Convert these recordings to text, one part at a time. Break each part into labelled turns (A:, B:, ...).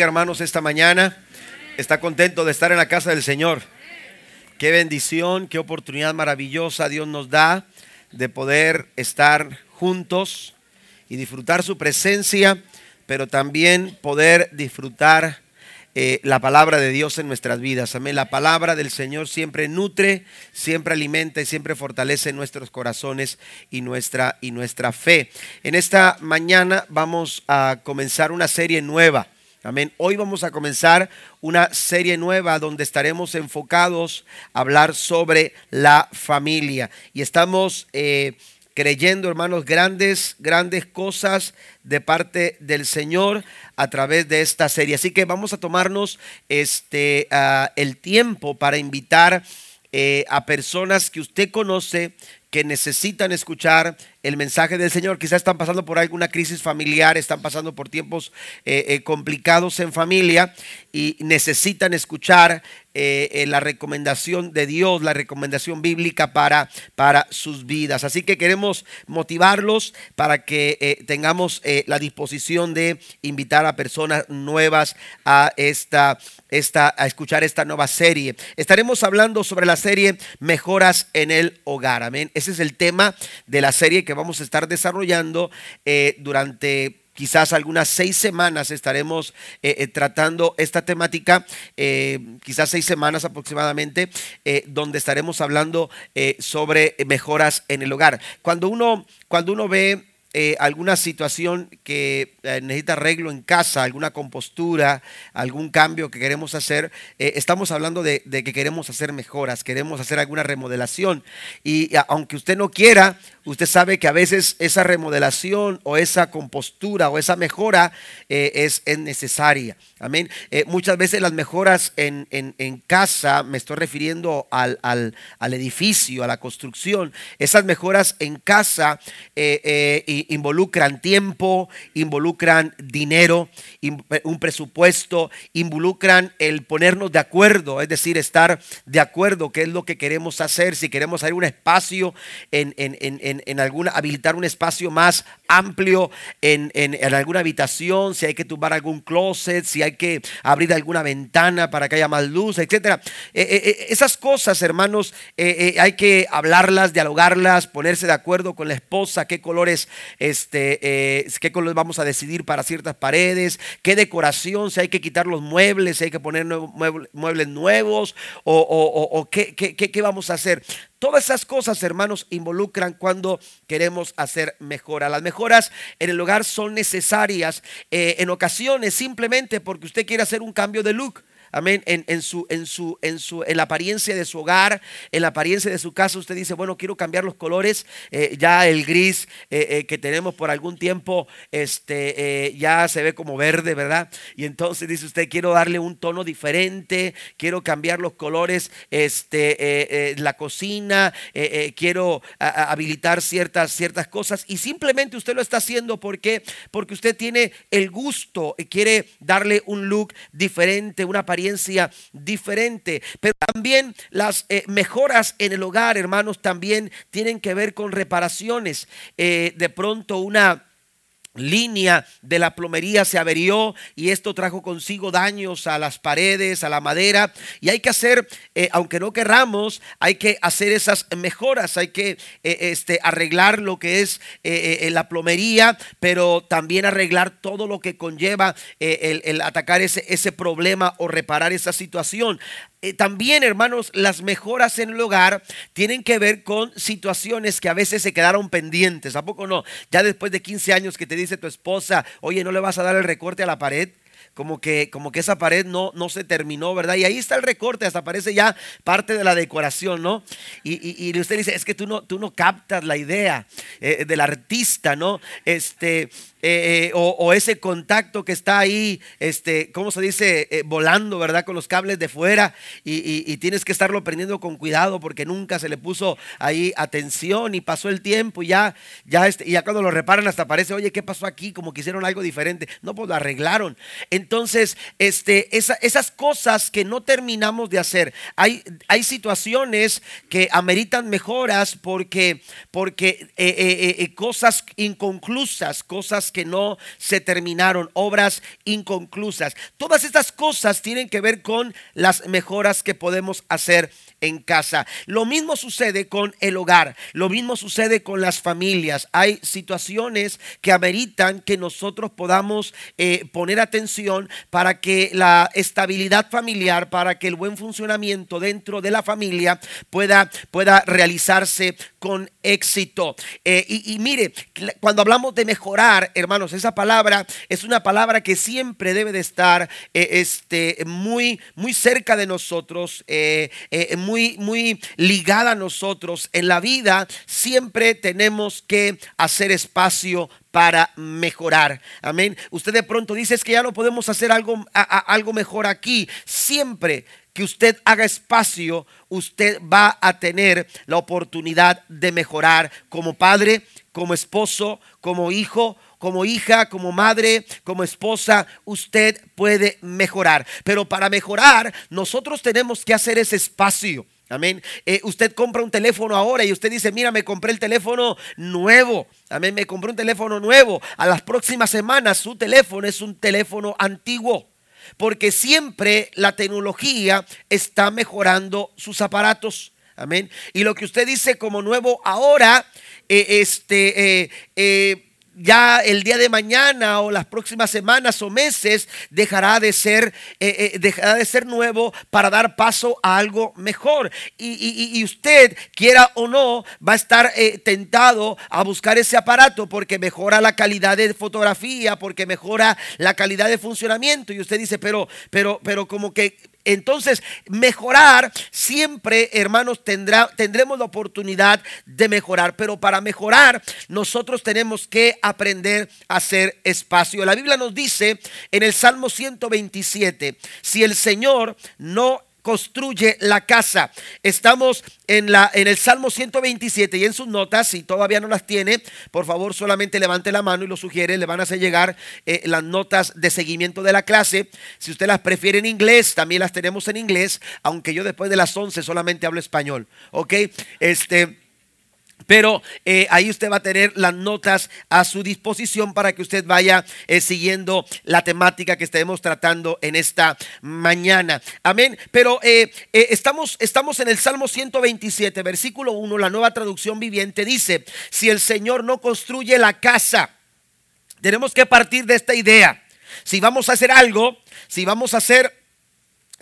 A: hermanos esta mañana. Está contento de estar en la casa del Señor. Qué bendición, qué oportunidad maravillosa Dios nos da de poder estar juntos y disfrutar su presencia, pero también poder disfrutar eh, la palabra de Dios en nuestras vidas. Amén. La palabra del Señor siempre nutre, siempre alimenta y siempre fortalece nuestros corazones y nuestra, y nuestra fe. En esta mañana vamos a comenzar una serie nueva. Amén. Hoy vamos a comenzar una serie nueva donde estaremos enfocados a hablar sobre la familia. Y estamos eh, creyendo, hermanos, grandes, grandes cosas de parte del Señor a través de esta serie. Así que vamos a tomarnos este, ah, el tiempo para invitar eh, a personas que usted conoce que necesitan escuchar el mensaje del Señor. Quizás están pasando por alguna crisis familiar, están pasando por tiempos eh, eh, complicados en familia y necesitan escuchar eh, la recomendación de Dios, la recomendación bíblica para, para sus vidas. Así que queremos motivarlos para que tengamos la disposición de invitar a personas nuevas a esta, esta, a escuchar esta nueva serie. Estaremos hablando sobre la serie Mejoras en el Hogar. Amén. Ese es el tema de la serie que vamos a estar desarrollando eh, durante quizás algunas seis semanas estaremos eh, eh, tratando esta temática, quizás seis semanas aproximadamente, donde estaremos hablando sobre mejoras en el hogar. Cuando uno, cuando uno ve eh, alguna situación que eh, necesita arreglo en casa, alguna compostura, algún cambio que queremos hacer, eh, estamos hablando de, que queremos hacer mejoras, queremos hacer alguna remodelación. Y aunque usted no quiera, usted sabe que a veces esa remodelación o esa compostura o esa mejora es, es, necesaria. Amén. muchas veces las mejoras en, casa, me estoy refiriendo al, al, edificio, a la construcción, esas mejoras en casa y involucran tiempo, involucran dinero, un presupuesto, involucran el ponernos de acuerdo, es decir, estar de acuerdo qué es lo que queremos hacer, si queremos hacer un espacio en, en, alguna, habilitar un espacio más amplio en, alguna habitación, si hay que tumbar algún closet, si hay que abrir alguna ventana para que haya más luz, etcétera. Eh, eh, eh, esas cosas, hermanos, hay que hablarlas, dialogarlas, ponerse de acuerdo con la esposa, qué colores este, qué colores vamos a decidir para ciertas paredes, qué decoración, si hay que quitar los muebles, si hay que poner muebles nuevos o, qué, qué, vamos a hacer. Todas esas cosas, hermanos, involucran cuando queremos hacer mejora. Las mejoras en el hogar son necesarias eh, en ocasiones simplemente porque usted quiere hacer un cambio de look amén, en, su, en, su, en, su, en la apariencia de su hogar, en la apariencia de su casa, usted dice, bueno, quiero cambiar los colores, eh, ya el gris eh, eh, que tenemos por algún tiempo, este, ya se ve como verde, ¿verdad? Y entonces dice usted, quiero darle un tono diferente, quiero cambiar los colores, este, la cocina, quiero habilitar ciertas, ciertas cosas y simplemente usted lo está haciendo porque, porque usted tiene el gusto, y quiere darle un look diferente, una apariencia diferente. Pero también las eh, mejoras en el hogar, hermanos, también tienen que ver con reparaciones. Eh, de pronto una línea de la plomería se averió y esto trajo consigo daños a las paredes, a la madera y hay que hacer, eh, aunque no querramos, hay que hacer esas mejoras, hay que eh, este, arreglar lo que es eh, la plomería, pero también arreglar todo lo que conlleva el, el, atacar ese, ese problema o reparar esa situación. Eh, también, hermanos, las mejoras en el hogar tienen que ver con situaciones que a veces se quedaron pendientes. ¿A poco no? Ya después de 15 años que te dice tu esposa, oye, ¿no le vas a dar el recorte a la pared? Como que, como que esa pared no, no se terminó, ¿verdad? Y ahí está el recorte, hasta parece ya parte de la decoración, ¿no? Y, y, usted dice, es que tú no, tú no captas la idea eh, del artista, ¿no? Este, eh, eh, o, ese contacto que está ahí, este, ¿cómo se dice? Volando, ¿verdad? Con los cables de fuera y, tienes que estarlo prendiendo con cuidado porque nunca se le puso ahí atención y pasó el tiempo y ya, ya, este, ya cuando lo reparan hasta parece, oye, ¿qué pasó aquí? Como que hicieron algo diferente. No, pues lo arreglaron. Entonces, este, esas cosas que no terminamos de hacer, hay, hay situaciones que ameritan mejoras porque, porque eh, eh, eh, cosas inconclusas, cosas que no se terminaron, obras inconclusas. Todas estas cosas tienen que ver con las mejoras que podemos hacer en casa. Lo mismo sucede con el hogar, lo mismo sucede con las familias. Hay situaciones que ameritan que nosotros podamos poner atención para que la estabilidad familiar, para que el buen funcionamiento dentro de la familia pueda, pueda realizarse con éxito. Eh, y, mire, cuando hablamos de mejorar, hermanos, esa palabra es una palabra que siempre debe de estar eh, este, muy, muy cerca de nosotros, muy muy, ligada a nosotros. En la vida siempre tenemos que hacer espacio para mejorar. Amén. Usted de pronto dice es que ya no podemos hacer algo, algo mejor aquí. Siempre que usted haga espacio, usted va a tener la oportunidad de mejorar como padre, como esposo, como hijo como hija, como madre, como esposa, usted puede mejorar. Pero para mejorar, nosotros tenemos que hacer ese espacio. Amén. Eh, usted compra un teléfono ahora y usted dice, mira, me compré el teléfono nuevo. Amén. Me compré un teléfono nuevo. A las próximas semanas su teléfono es un teléfono antiguo. Porque siempre la tecnología está mejorando sus aparatos. Amén. Y lo que usted dice como nuevo ahora, eh, este, eh, ya el día de mañana o las próximas semanas o meses dejará de ser, eh, eh, dejará de ser nuevo para dar paso a algo mejor. Y, usted, quiera o no, va a estar eh, tentado a buscar ese aparato porque mejora la calidad de fotografía, porque mejora la calidad de funcionamiento. Y usted dice, pero, pero, pero como que entonces, mejorar siempre, hermanos, tendrá, tendremos la oportunidad de mejorar, pero para mejorar nosotros tenemos que aprender a hacer espacio. La Biblia nos dice en el Salmo 127, si el Señor no construye la casa. Estamos en, la, en el Salmo 127 y en sus notas, si todavía no las tiene, por favor solamente levante la mano y lo sugiere, le van a hacer llegar eh, las notas de seguimiento de la clase. Si usted las prefiere en inglés, también las tenemos en inglés, aunque yo después de las 11 solamente hablo español. ¿Ok? Este... Pero eh, ahí usted va a tener las notas a su disposición para que usted vaya eh, siguiendo la temática que estaremos tratando en esta mañana. Amén. Pero eh, estamos, estamos en el Salmo 127, versículo 1, la nueva traducción viviente dice, si el Señor no construye la casa, tenemos que partir de esta idea. Si vamos a hacer algo, si vamos a hacer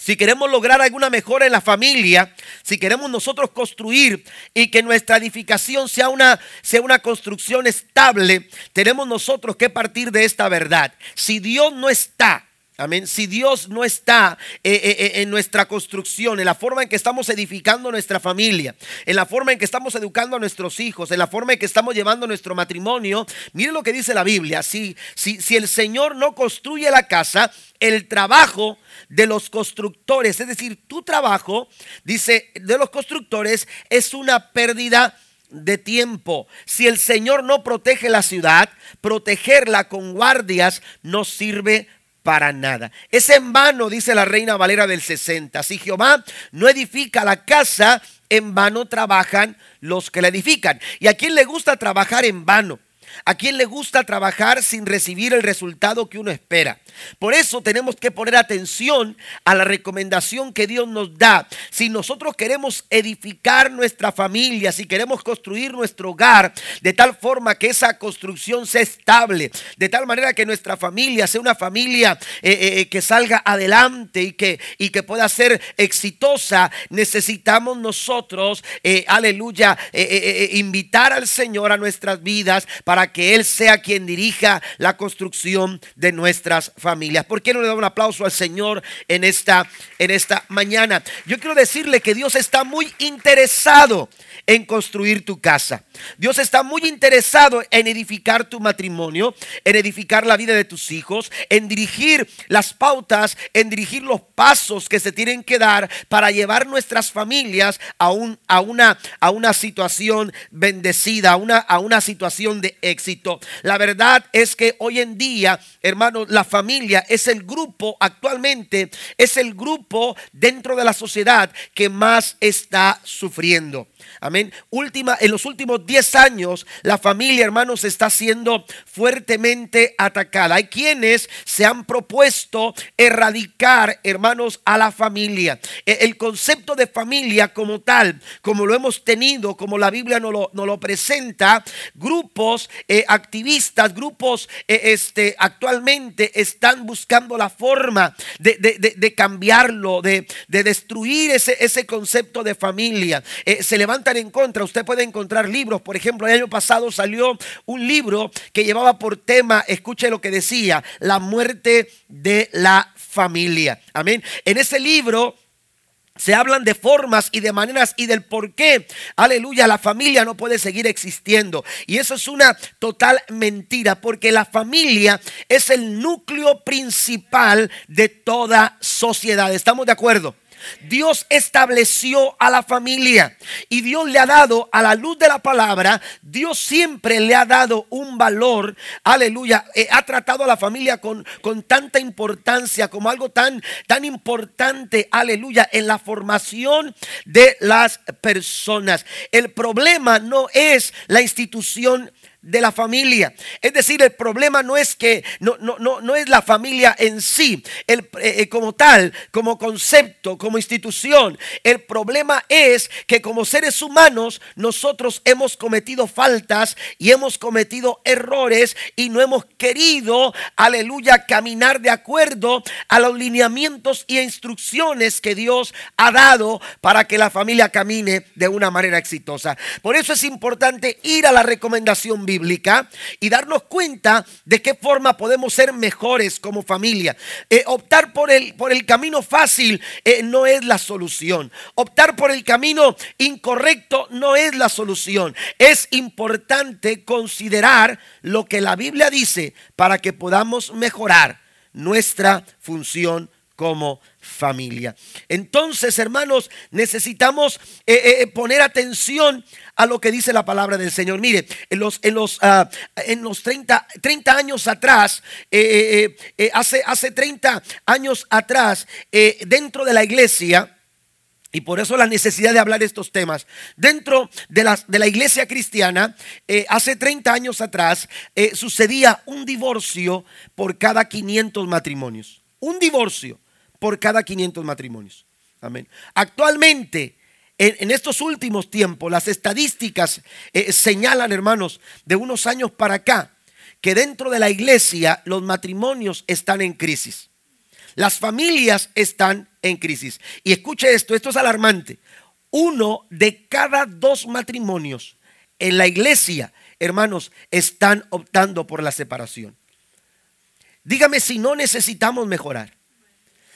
A: si queremos lograr alguna mejora en la familia, si queremos nosotros construir y que nuestra edificación sea una, sea una construcción estable, tenemos nosotros que partir de esta verdad. Si Dios no está, Amén. Si Dios no está eh, eh, eh, en nuestra construcción, en la forma en que estamos edificando nuestra familia, en la forma en que estamos educando a nuestros hijos, en la forma en que estamos llevando nuestro matrimonio, mire lo que dice la Biblia. Si, si, si el Señor no construye la casa, el trabajo de los constructores, es decir, tu trabajo, dice, de los constructores es una pérdida de tiempo. Si el Señor no protege la ciudad, protegerla con guardias no sirve para nada. Es en vano, dice la reina Valera del 60. Si Jehová no edifica la casa, en vano trabajan los que la edifican. ¿Y a quién le gusta trabajar en vano? ¿A quién le gusta trabajar sin recibir el resultado que uno espera? Por eso tenemos que poner atención a la recomendación que Dios nos da. Si nosotros queremos edificar nuestra familia, si queremos construir nuestro hogar de tal forma que esa construcción sea estable, de tal manera que nuestra familia sea una familia eh, eh, eh, que salga adelante y que, y que pueda ser exitosa, necesitamos nosotros, aleluya, invitar al Señor a nuestras vidas para que Él sea quien dirija la construcción de nuestras familias. ¿Por qué no le da un aplauso al Señor en esta, en esta mañana? Yo quiero decirle que Dios está muy interesado en construir tu casa. Dios está muy interesado en edificar tu matrimonio, en edificar la vida de tus hijos, en dirigir las pautas, en dirigir los pasos que se tienen que dar para llevar nuestras familias a, un, a, una, a una situación bendecida, a una, a una situación de éxito. La verdad es que hoy en día, hermanos, la familia es el grupo actualmente, es el grupo dentro de la sociedad que más está sufriendo. Amén. Última, en los últimos 10 años, la familia, hermanos, está siendo fuertemente atacada. Hay quienes se han propuesto erradicar, hermanos, a la familia. E, el concepto de familia como tal, como lo hemos tenido, como la Biblia nos lo, lo presenta, grupos eh, activistas, grupos eh, este, actualmente están buscando la forma de, cambiarlo, de, destruir ese, ese concepto de familia. Eh, se levanta en contra. Usted puede encontrar libros. Por ejemplo, el año pasado salió un libro que llevaba por tema, escuche lo que decía, la muerte de la familia. Amén. En ese libro se hablan de formas y de maneras y del por qué, aleluya, la familia no puede seguir existiendo. Y eso es una total mentira, porque la familia es el núcleo principal de toda sociedad. ¿Estamos de acuerdo? Dios estableció a la familia y Dios le ha dado a la luz de la palabra, Dios siempre le ha dado un valor, aleluya, eh, ha tratado a la familia con, con tanta importancia como algo tan, tan importante, aleluya, en la formación de las personas. El problema no es la institución de la familia. Es decir, el problema no es que no, no, no, no es la familia en sí, el, eh, eh, como tal, como concepto, como institución. El problema es que como seres humanos nosotros hemos cometido faltas y hemos cometido errores y no hemos querido, aleluya, caminar de acuerdo a los lineamientos y instrucciones que Dios ha dado para que la familia camine de una manera exitosa. Por eso es importante ir a la recomendación bíblica y darnos cuenta de qué forma podemos ser mejores como familia. Eh, optar por el, por el camino fácil eh, no es la solución. Optar por el camino incorrecto no es la solución. Es importante considerar lo que la Biblia dice para que podamos mejorar nuestra función como familia. Entonces, hermanos, necesitamos eh, poner atención a lo que dice la palabra del Señor. Mire, en los, en los, ah, en los 30, 30, años atrás, eh, eh, eh, hace, hace 30 años atrás, dentro de la iglesia, y por eso la necesidad de hablar estos temas. Dentro de la, de la iglesia cristiana, hace 30 años atrás, sucedía un divorcio por cada 500 matrimonios. Un divorcio por cada 500 matrimonios. Amén. Actualmente, en, estos últimos tiempos, las estadísticas eh, señalan, hermanos, de unos años para acá, que dentro de la iglesia los matrimonios están en crisis. Las familias están en crisis. Y escuche esto, esto es alarmante. Uno de cada dos matrimonios en la iglesia, hermanos, están optando por la separación. Dígame si no necesitamos mejorar.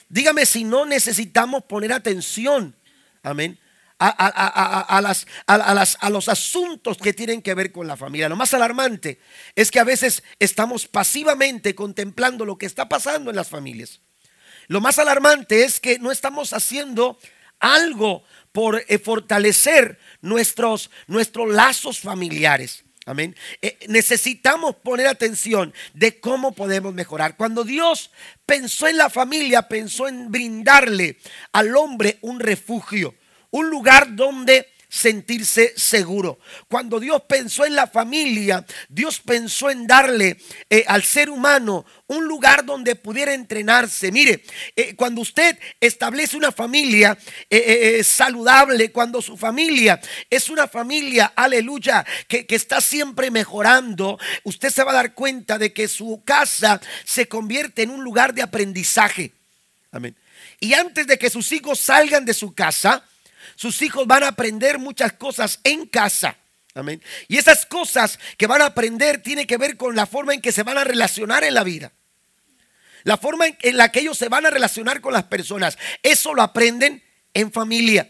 A: Dígame si no necesitamos poner atención. Amén a, las, las, a, los asuntos que tienen que ver con la familia. Lo más alarmante es que a veces estamos pasivamente contemplando lo que está pasando en las familias. Lo más alarmante es que no estamos haciendo algo por eh, fortalecer nuestros, nuestros lazos familiares. Amén. Eh, necesitamos poner atención de cómo podemos mejorar. Cuando Dios pensó en la familia, pensó en brindarle al hombre un refugio un lugar donde sentirse seguro. Cuando Dios pensó en la familia, Dios pensó en darle eh, al ser humano un lugar donde pudiera entrenarse. Mire, eh, cuando usted establece una familia eh, saludable, cuando su familia es una familia, aleluya, que, que está siempre mejorando, usted se va a dar cuenta de que su casa se convierte en un lugar de aprendizaje. Amén. Y antes de que sus hijos salgan de su casa, sus hijos van a aprender muchas cosas en casa. Amén. Y esas cosas que van a aprender tienen que ver con la forma en que se van a relacionar en la vida. La forma en la que ellos se van a relacionar con las personas. Eso lo aprenden en familia.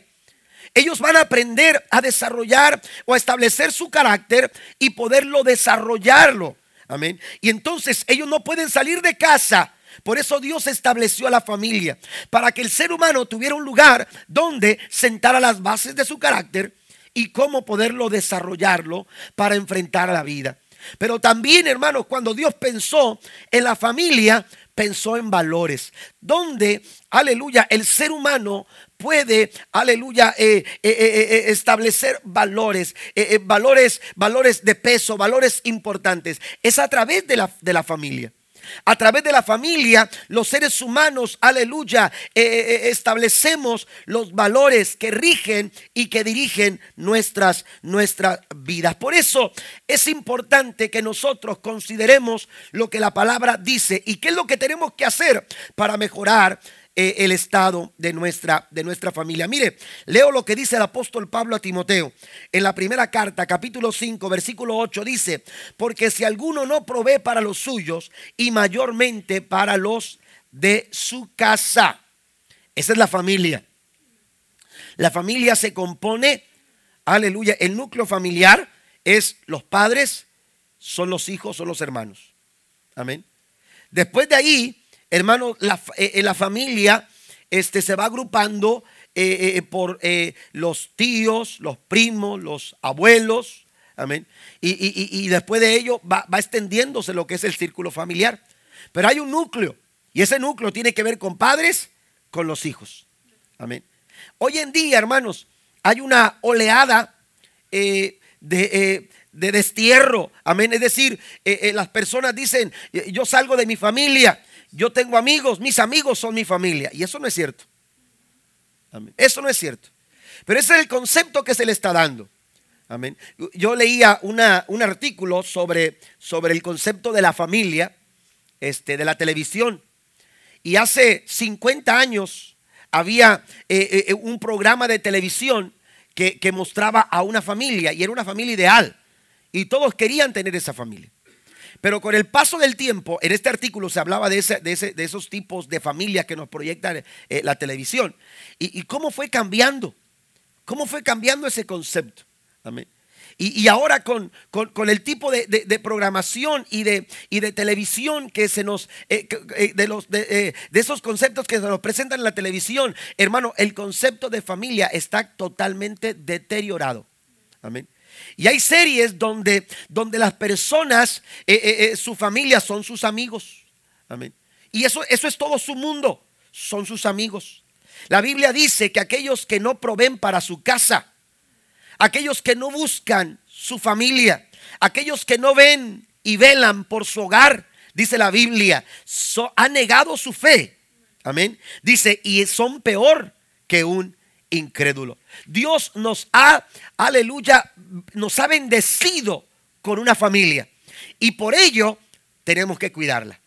A: Ellos van a aprender a desarrollar o a establecer su carácter y poderlo desarrollarlo. Amén. Y entonces ellos no pueden salir de casa por eso Dios estableció a la familia, para que el ser humano tuviera un lugar donde sentara las bases de su carácter y cómo poderlo desarrollarlo para enfrentar a la vida. Pero también, hermanos, cuando Dios pensó en la familia, pensó en valores. Donde, aleluya, el ser humano puede, aleluya, eh, eh, eh, establecer valores, valores, valores de peso, valores importantes. Es a través de la, de la familia. A través de la familia, los seres humanos, aleluya, establecemos los valores que rigen y que dirigen nuestras, nuestras vidas. Por eso es importante que nosotros consideremos lo que la palabra dice y qué es lo que tenemos que hacer para mejorar eh, el estado de nuestra, de nuestra familia. Mire, leo lo que dice el apóstol Pablo a Timoteo en la primera carta, capítulo 5, versículo 8, dice, porque si alguno no provee para los suyos y mayormente para los de su casa, esa es la familia. La familia se compone, aleluya, el núcleo familiar es los padres, son los hijos, son los hermanos. Amén. Después de ahí Hermano, la, eh, la familia este, se va agrupando eh, eh, por los tíos, los primos, los abuelos. Amén. Y, después de ello va, va, extendiéndose lo que es el círculo familiar. Pero hay un núcleo. Y ese núcleo tiene que ver con padres, con los hijos. Amén. Hoy en día, hermanos, hay una oleada de, de, destierro. Amén. Es decir, las personas dicen, yo salgo de mi familia yo tengo amigos, mis amigos son mi familia. Y eso no es cierto. Eso no es cierto. Pero ese es el concepto que se le está dando. Amén. Yo leía una, un artículo sobre, sobre el concepto de la familia, este, de la televisión. Y hace 50 años había eh, eh, un programa de televisión que, que mostraba a una familia y era una familia ideal. Y todos querían tener esa familia. Pero con el paso del tiempo, en este artículo se hablaba de, ese, de, esos tipos de familias que nos proyecta eh, la televisión. Y, cómo fue cambiando, cómo fue cambiando ese concepto. Amén. Y, ahora con, con, el tipo de, programación y de, y de televisión que se nos, eh, eh, de, los, de, esos conceptos que se nos presentan en la televisión, hermano, el concepto de familia está totalmente deteriorado. Amén. Y hay series donde, donde las personas, eh, eh, eh, su familia son sus amigos. Amén. Y eso, eso es todo su mundo, son sus amigos. La Biblia dice que aquellos que no proveen para su casa, aquellos que no buscan su familia, aquellos que no ven y velan por su hogar, dice la Biblia, han negado su fe. Amén. Dice, y son peor que un incrédulo. Dios nos ha, aleluya, nos ha bendecido con una familia. Y por ello tenemos que cuidarla.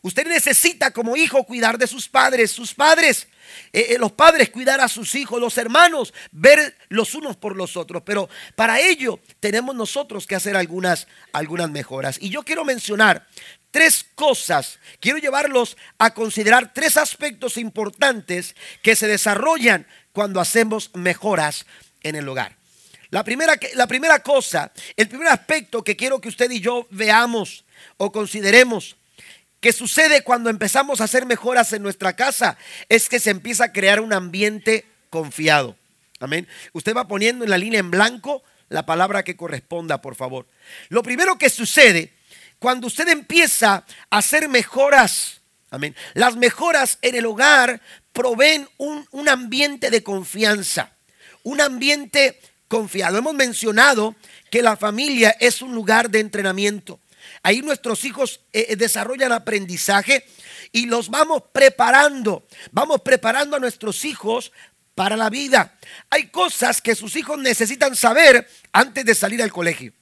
A: Usted necesita como hijo cuidar de sus padres, sus padres, eh, eh, los padres cuidar a sus hijos, los hermanos ver los unos por los otros. Pero para ello tenemos nosotros que hacer algunas, algunas mejoras. Y yo quiero mencionar tres cosas, quiero llevarlos a considerar tres aspectos importantes que se desarrollan cuando hacemos mejoras en el hogar. La primera, la primera cosa, el primer aspecto que quiero que usted y yo veamos o consideremos que sucede cuando empezamos a hacer mejoras en nuestra casa es que se empieza a crear un ambiente confiado. Amén. Usted va poniendo en la línea en blanco la palabra que corresponda, por favor. Lo primero que sucede cuando usted empieza a hacer mejoras Amén. Las mejoras en el hogar proveen un, un, ambiente de confianza, un ambiente confiado. Hemos mencionado que la familia es un lugar de entrenamiento. Ahí nuestros hijos eh, eh, desarrollan aprendizaje y los vamos preparando, vamos preparando a nuestros hijos para la vida. Hay cosas que sus hijos necesitan saber antes de salir al colegio,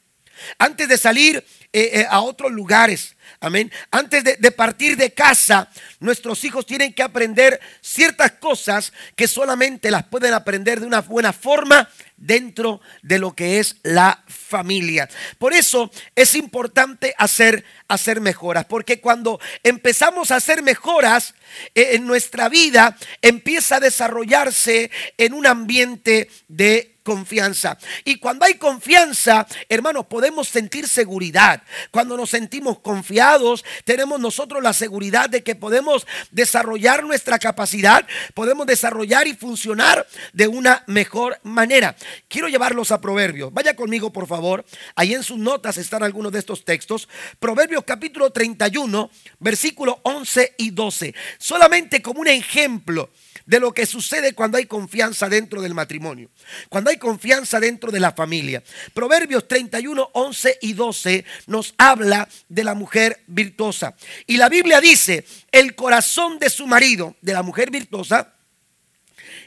A: antes de salir eh, a otros lugares. Amén. Antes de, partir de casa, nuestros hijos tienen que aprender ciertas cosas que solamente las pueden aprender de una buena forma dentro de lo que es la familia. Por eso es importante hacer, hacer mejoras, porque cuando empezamos a hacer mejoras eh, en nuestra vida, empieza a desarrollarse en un ambiente de confianza. Y cuando hay confianza, hermanos, podemos sentir seguridad. Cuando nos sentimos confiados, tenemos nosotros la seguridad de que podemos desarrollar nuestra capacidad, podemos desarrollar y funcionar de una mejor manera. Quiero llevarlos a Proverbios. Vaya conmigo, por favor. Ahí en sus notas están algunos de estos textos. Proverbios capítulo 31, versículo 11 y 12. Solamente como un ejemplo de lo que sucede cuando hay confianza dentro del matrimonio, cuando hay confianza dentro de la familia. Proverbios 31, 11 y 12 nos habla de la mujer virtuosa. Y la Biblia dice, el corazón de su marido, de la mujer virtuosa,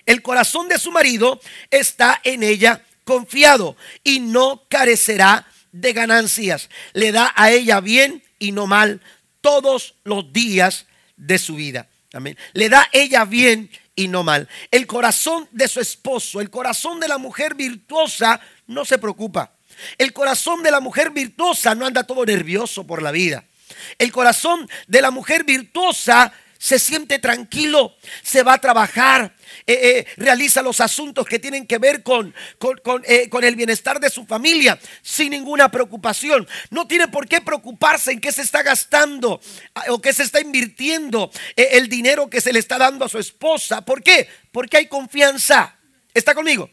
A: el corazón de su marido está en ella confiado y no carecerá de ganancias. Le da a ella bien y no mal todos los días de su vida. Amén. Le da ella bien y no mal. El corazón de su esposo, el corazón de la mujer virtuosa no se preocupa. El corazón de la mujer virtuosa no anda todo nervioso por la vida. El corazón de la mujer virtuosa se siente tranquilo, se va a trabajar, eh, eh, realiza los asuntos que tienen que ver con, eh, con, el bienestar de su familia sin ninguna preocupación. No tiene por qué preocuparse en qué se está gastando ah, o qué se está invirtiendo el dinero que se le está dando a su esposa. ¿Por qué? Porque hay confianza. ¿Está conmigo?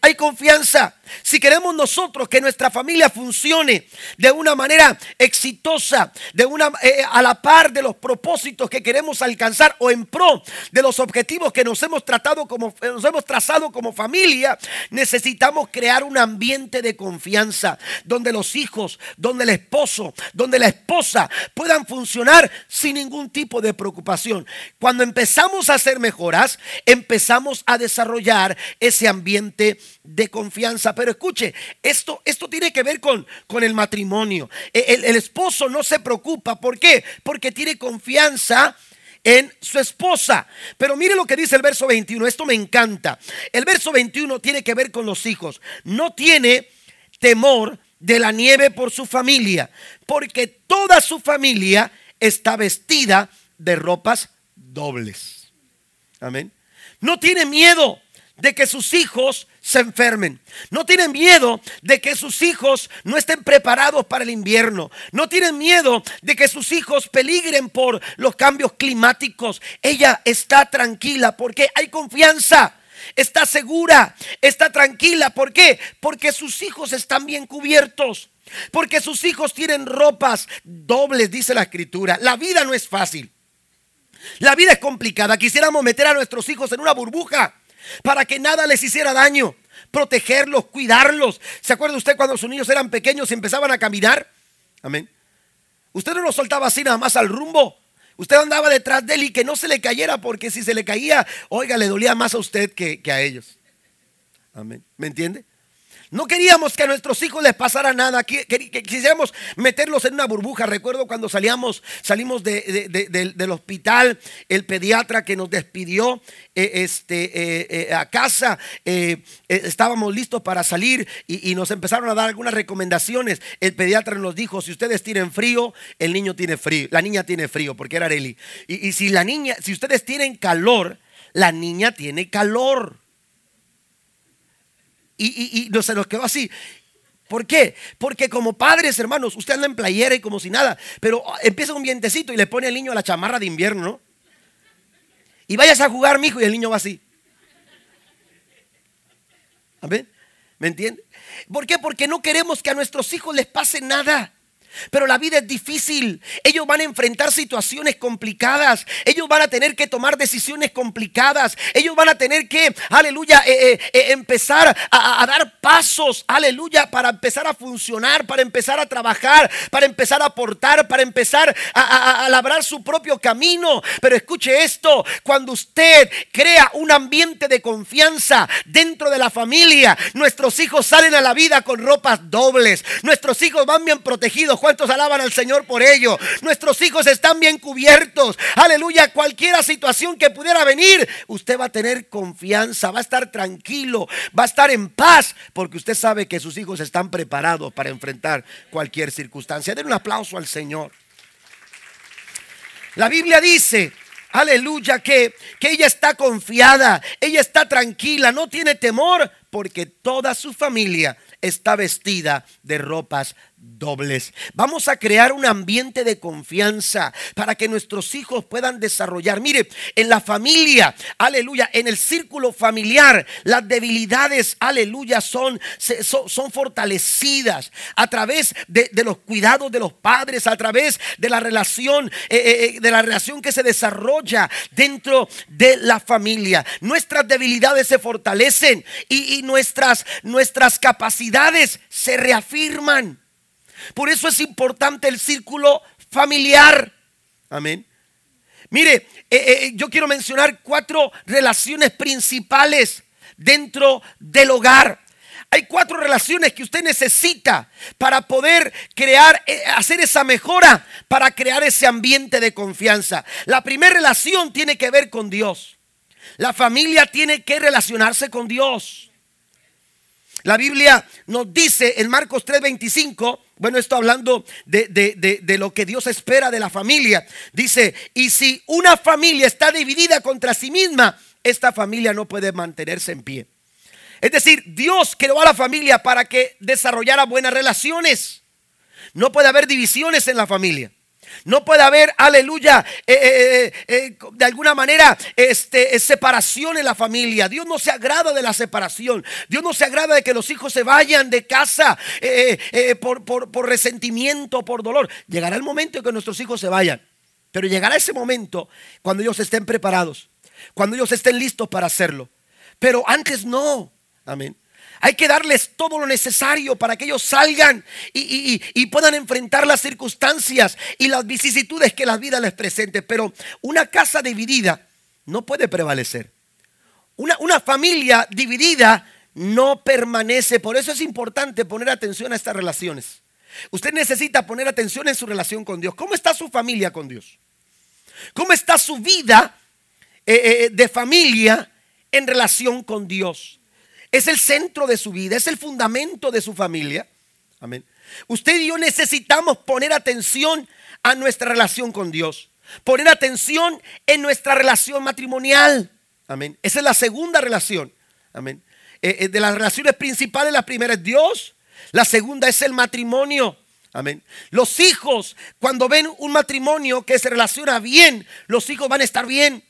A: Hay confianza. Si queremos nosotros que nuestra familia funcione de una manera exitosa, de una eh, a la par de los propósitos que queremos alcanzar o en pro de los objetivos que nos hemos tratado como nos hemos trazado como familia, necesitamos crear un ambiente de confianza donde los hijos, donde el esposo, donde la esposa puedan funcionar sin ningún tipo de preocupación. Cuando empezamos a hacer mejoras, empezamos a desarrollar ese ambiente de confianza. Pero escuche, esto, esto tiene que ver con, con el matrimonio. E, el, el esposo no se preocupa. ¿Por qué? Porque tiene confianza en su esposa. Pero mire lo que dice el verso 21, esto me encanta. El verso 21 tiene que ver con los hijos. No tiene temor de la nieve por su familia, porque toda su familia está vestida de ropas dobles. Amén. No tiene miedo de que sus hijos se enfermen. No tienen miedo de que sus hijos no estén preparados para el invierno. No tienen miedo de que sus hijos peligren por los cambios climáticos. Ella está tranquila porque hay confianza. Está segura, está tranquila. ¿Por qué? Porque sus hijos están bien cubiertos. Porque sus hijos tienen ropas dobles, dice la escritura. La vida no es fácil. La vida es complicada. Quisiéramos meter a nuestros hijos en una burbuja para que nada les hiciera daño, protegerlos, cuidarlos. ¿Se acuerda usted cuando sus niños eran pequeños y empezaban a caminar? Amén. Usted no los soltaba así nada más al rumbo. Usted andaba detrás de él y que no se le cayera, porque si se le caía, oiga, le dolía más a usted que, que a ellos. Amén. ¿Me entiende? No queríamos que a nuestros hijos les pasara nada, que, quisiéramos meterlos en una burbuja. Recuerdo cuando salíamos, salimos del hospital, el pediatra que nos despidió eh, este, eh, eh, a casa, estábamos listos para salir y, nos empezaron a dar algunas recomendaciones. El pediatra nos dijo, si ustedes tienen frío, el niño tiene frío, la niña tiene frío, porque era Areli. Y, y si la niña, si ustedes tienen calor, la niña tiene calor. Y, no se nos quedó así. ¿Por qué? Porque como padres, hermanos, usted anda en playera y como si nada, pero empieza un vientecito y le pone al niño a la chamarra de invierno, ¿no? Y vayas a jugar, mijo, y el niño va así. ¿Amén? ¿Me entiende? ¿Por qué? Porque no queremos que a nuestros hijos les pase nada. Pero la vida es difícil. Ellos van a enfrentar situaciones complicadas. Ellos van a tener que tomar decisiones complicadas. Ellos van a tener que, aleluya, eh, eh, eh, empezar a, dar pasos, aleluya, para empezar a funcionar, para empezar a trabajar, para empezar a aportar, para empezar a, a labrar su propio camino. Pero escuche esto, cuando usted crea un ambiente de confianza dentro de la familia, nuestros hijos salen a la vida con ropas dobles. Nuestros hijos van bien protegidos ¿Cuántos alaban al Señor por ello? Nuestros hijos están bien cubiertos. Aleluya, cualquier situación que pudiera venir, usted va a tener confianza, va a estar tranquilo, va a estar en paz, porque usted sabe que sus hijos están preparados para enfrentar cualquier circunstancia. Den un aplauso al Señor. La Biblia dice, aleluya, que, que ella está confiada, ella está tranquila, no tiene temor porque toda su familia está vestida de ropas dobles. Vamos a crear un ambiente de confianza para que nuestros hijos puedan desarrollar. Mire, en la familia, aleluya, en el círculo familiar, las debilidades, aleluya, son, son, fortalecidas a través de, los cuidados de los padres, a través de la relación, eh, eh, eh, de la relación que se desarrolla dentro de la familia. Nuestras debilidades se fortalecen y, y nuestras, nuestras capacidades se reafirman. Por eso es importante el círculo familiar. Amén. Mire, eh, eh, yo quiero mencionar cuatro relaciones principales dentro del hogar. Hay cuatro relaciones que usted necesita para poder crear, eh, hacer esa mejora, para crear ese ambiente de confianza. La primera relación tiene que ver con Dios. La familia tiene que relacionarse con Dios. La Biblia nos dice en Marcos 3:25, bueno, esto hablando de, lo que Dios espera de la familia, dice, y si una familia está dividida contra sí misma, esta familia no puede mantenerse en pie. Es decir, Dios creó a la familia para que desarrollara buenas relaciones. No puede haber divisiones en la familia. No puede haber, aleluya, eh, eh, eh, de alguna manera este, separación en la familia. Dios no se agrada de la separación. Dios no se agrada de que los hijos se vayan de casa por, por resentimiento, por dolor. Llegará el momento en que nuestros hijos se vayan. Pero llegará ese momento cuando ellos estén preparados, cuando ellos estén listos para hacerlo. Pero antes no. Amén. Hay que darles todo lo necesario para que ellos salgan y, puedan enfrentar las circunstancias y las vicisitudes que la vida les presente. Pero una casa dividida no puede prevalecer. Una, una familia dividida no permanece. Por eso es importante poner atención a estas relaciones. Usted necesita poner atención en su relación con Dios. ¿Cómo está su familia con Dios? ¿Cómo está su vida eh, eh, de familia en relación con Dios? Es el centro de su vida, es el fundamento de su familia. Amén. Usted y yo necesitamos poner atención a nuestra relación con Dios. Poner atención en nuestra relación matrimonial. Amén. Esa es la segunda relación. Amén. Eh, eh, de las relaciones principales, la primera es Dios. La segunda es el matrimonio. Amén. Los hijos, cuando ven un matrimonio que se relaciona bien, los hijos van a estar bien.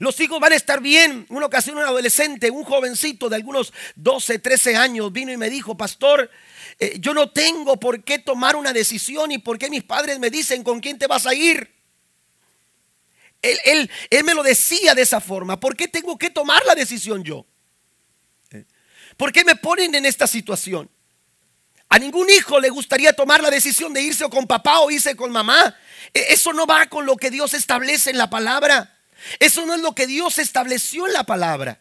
A: Los hijos van a estar bien. Una ocasión un adolescente, un jovencito de algunos 12, 13 años, vino y me dijo, pastor, eh, yo no tengo por qué tomar una decisión y por qué mis padres me dicen con quién te vas a ir. Él, él, me lo decía de esa forma. ¿Por qué tengo que tomar la decisión yo? ¿Por qué me ponen en esta situación? A ningún hijo le gustaría tomar la decisión de irse con papá o irse con mamá. E, eso no va con lo que Dios establece en la palabra. Eso no es lo que Dios estableció en la palabra.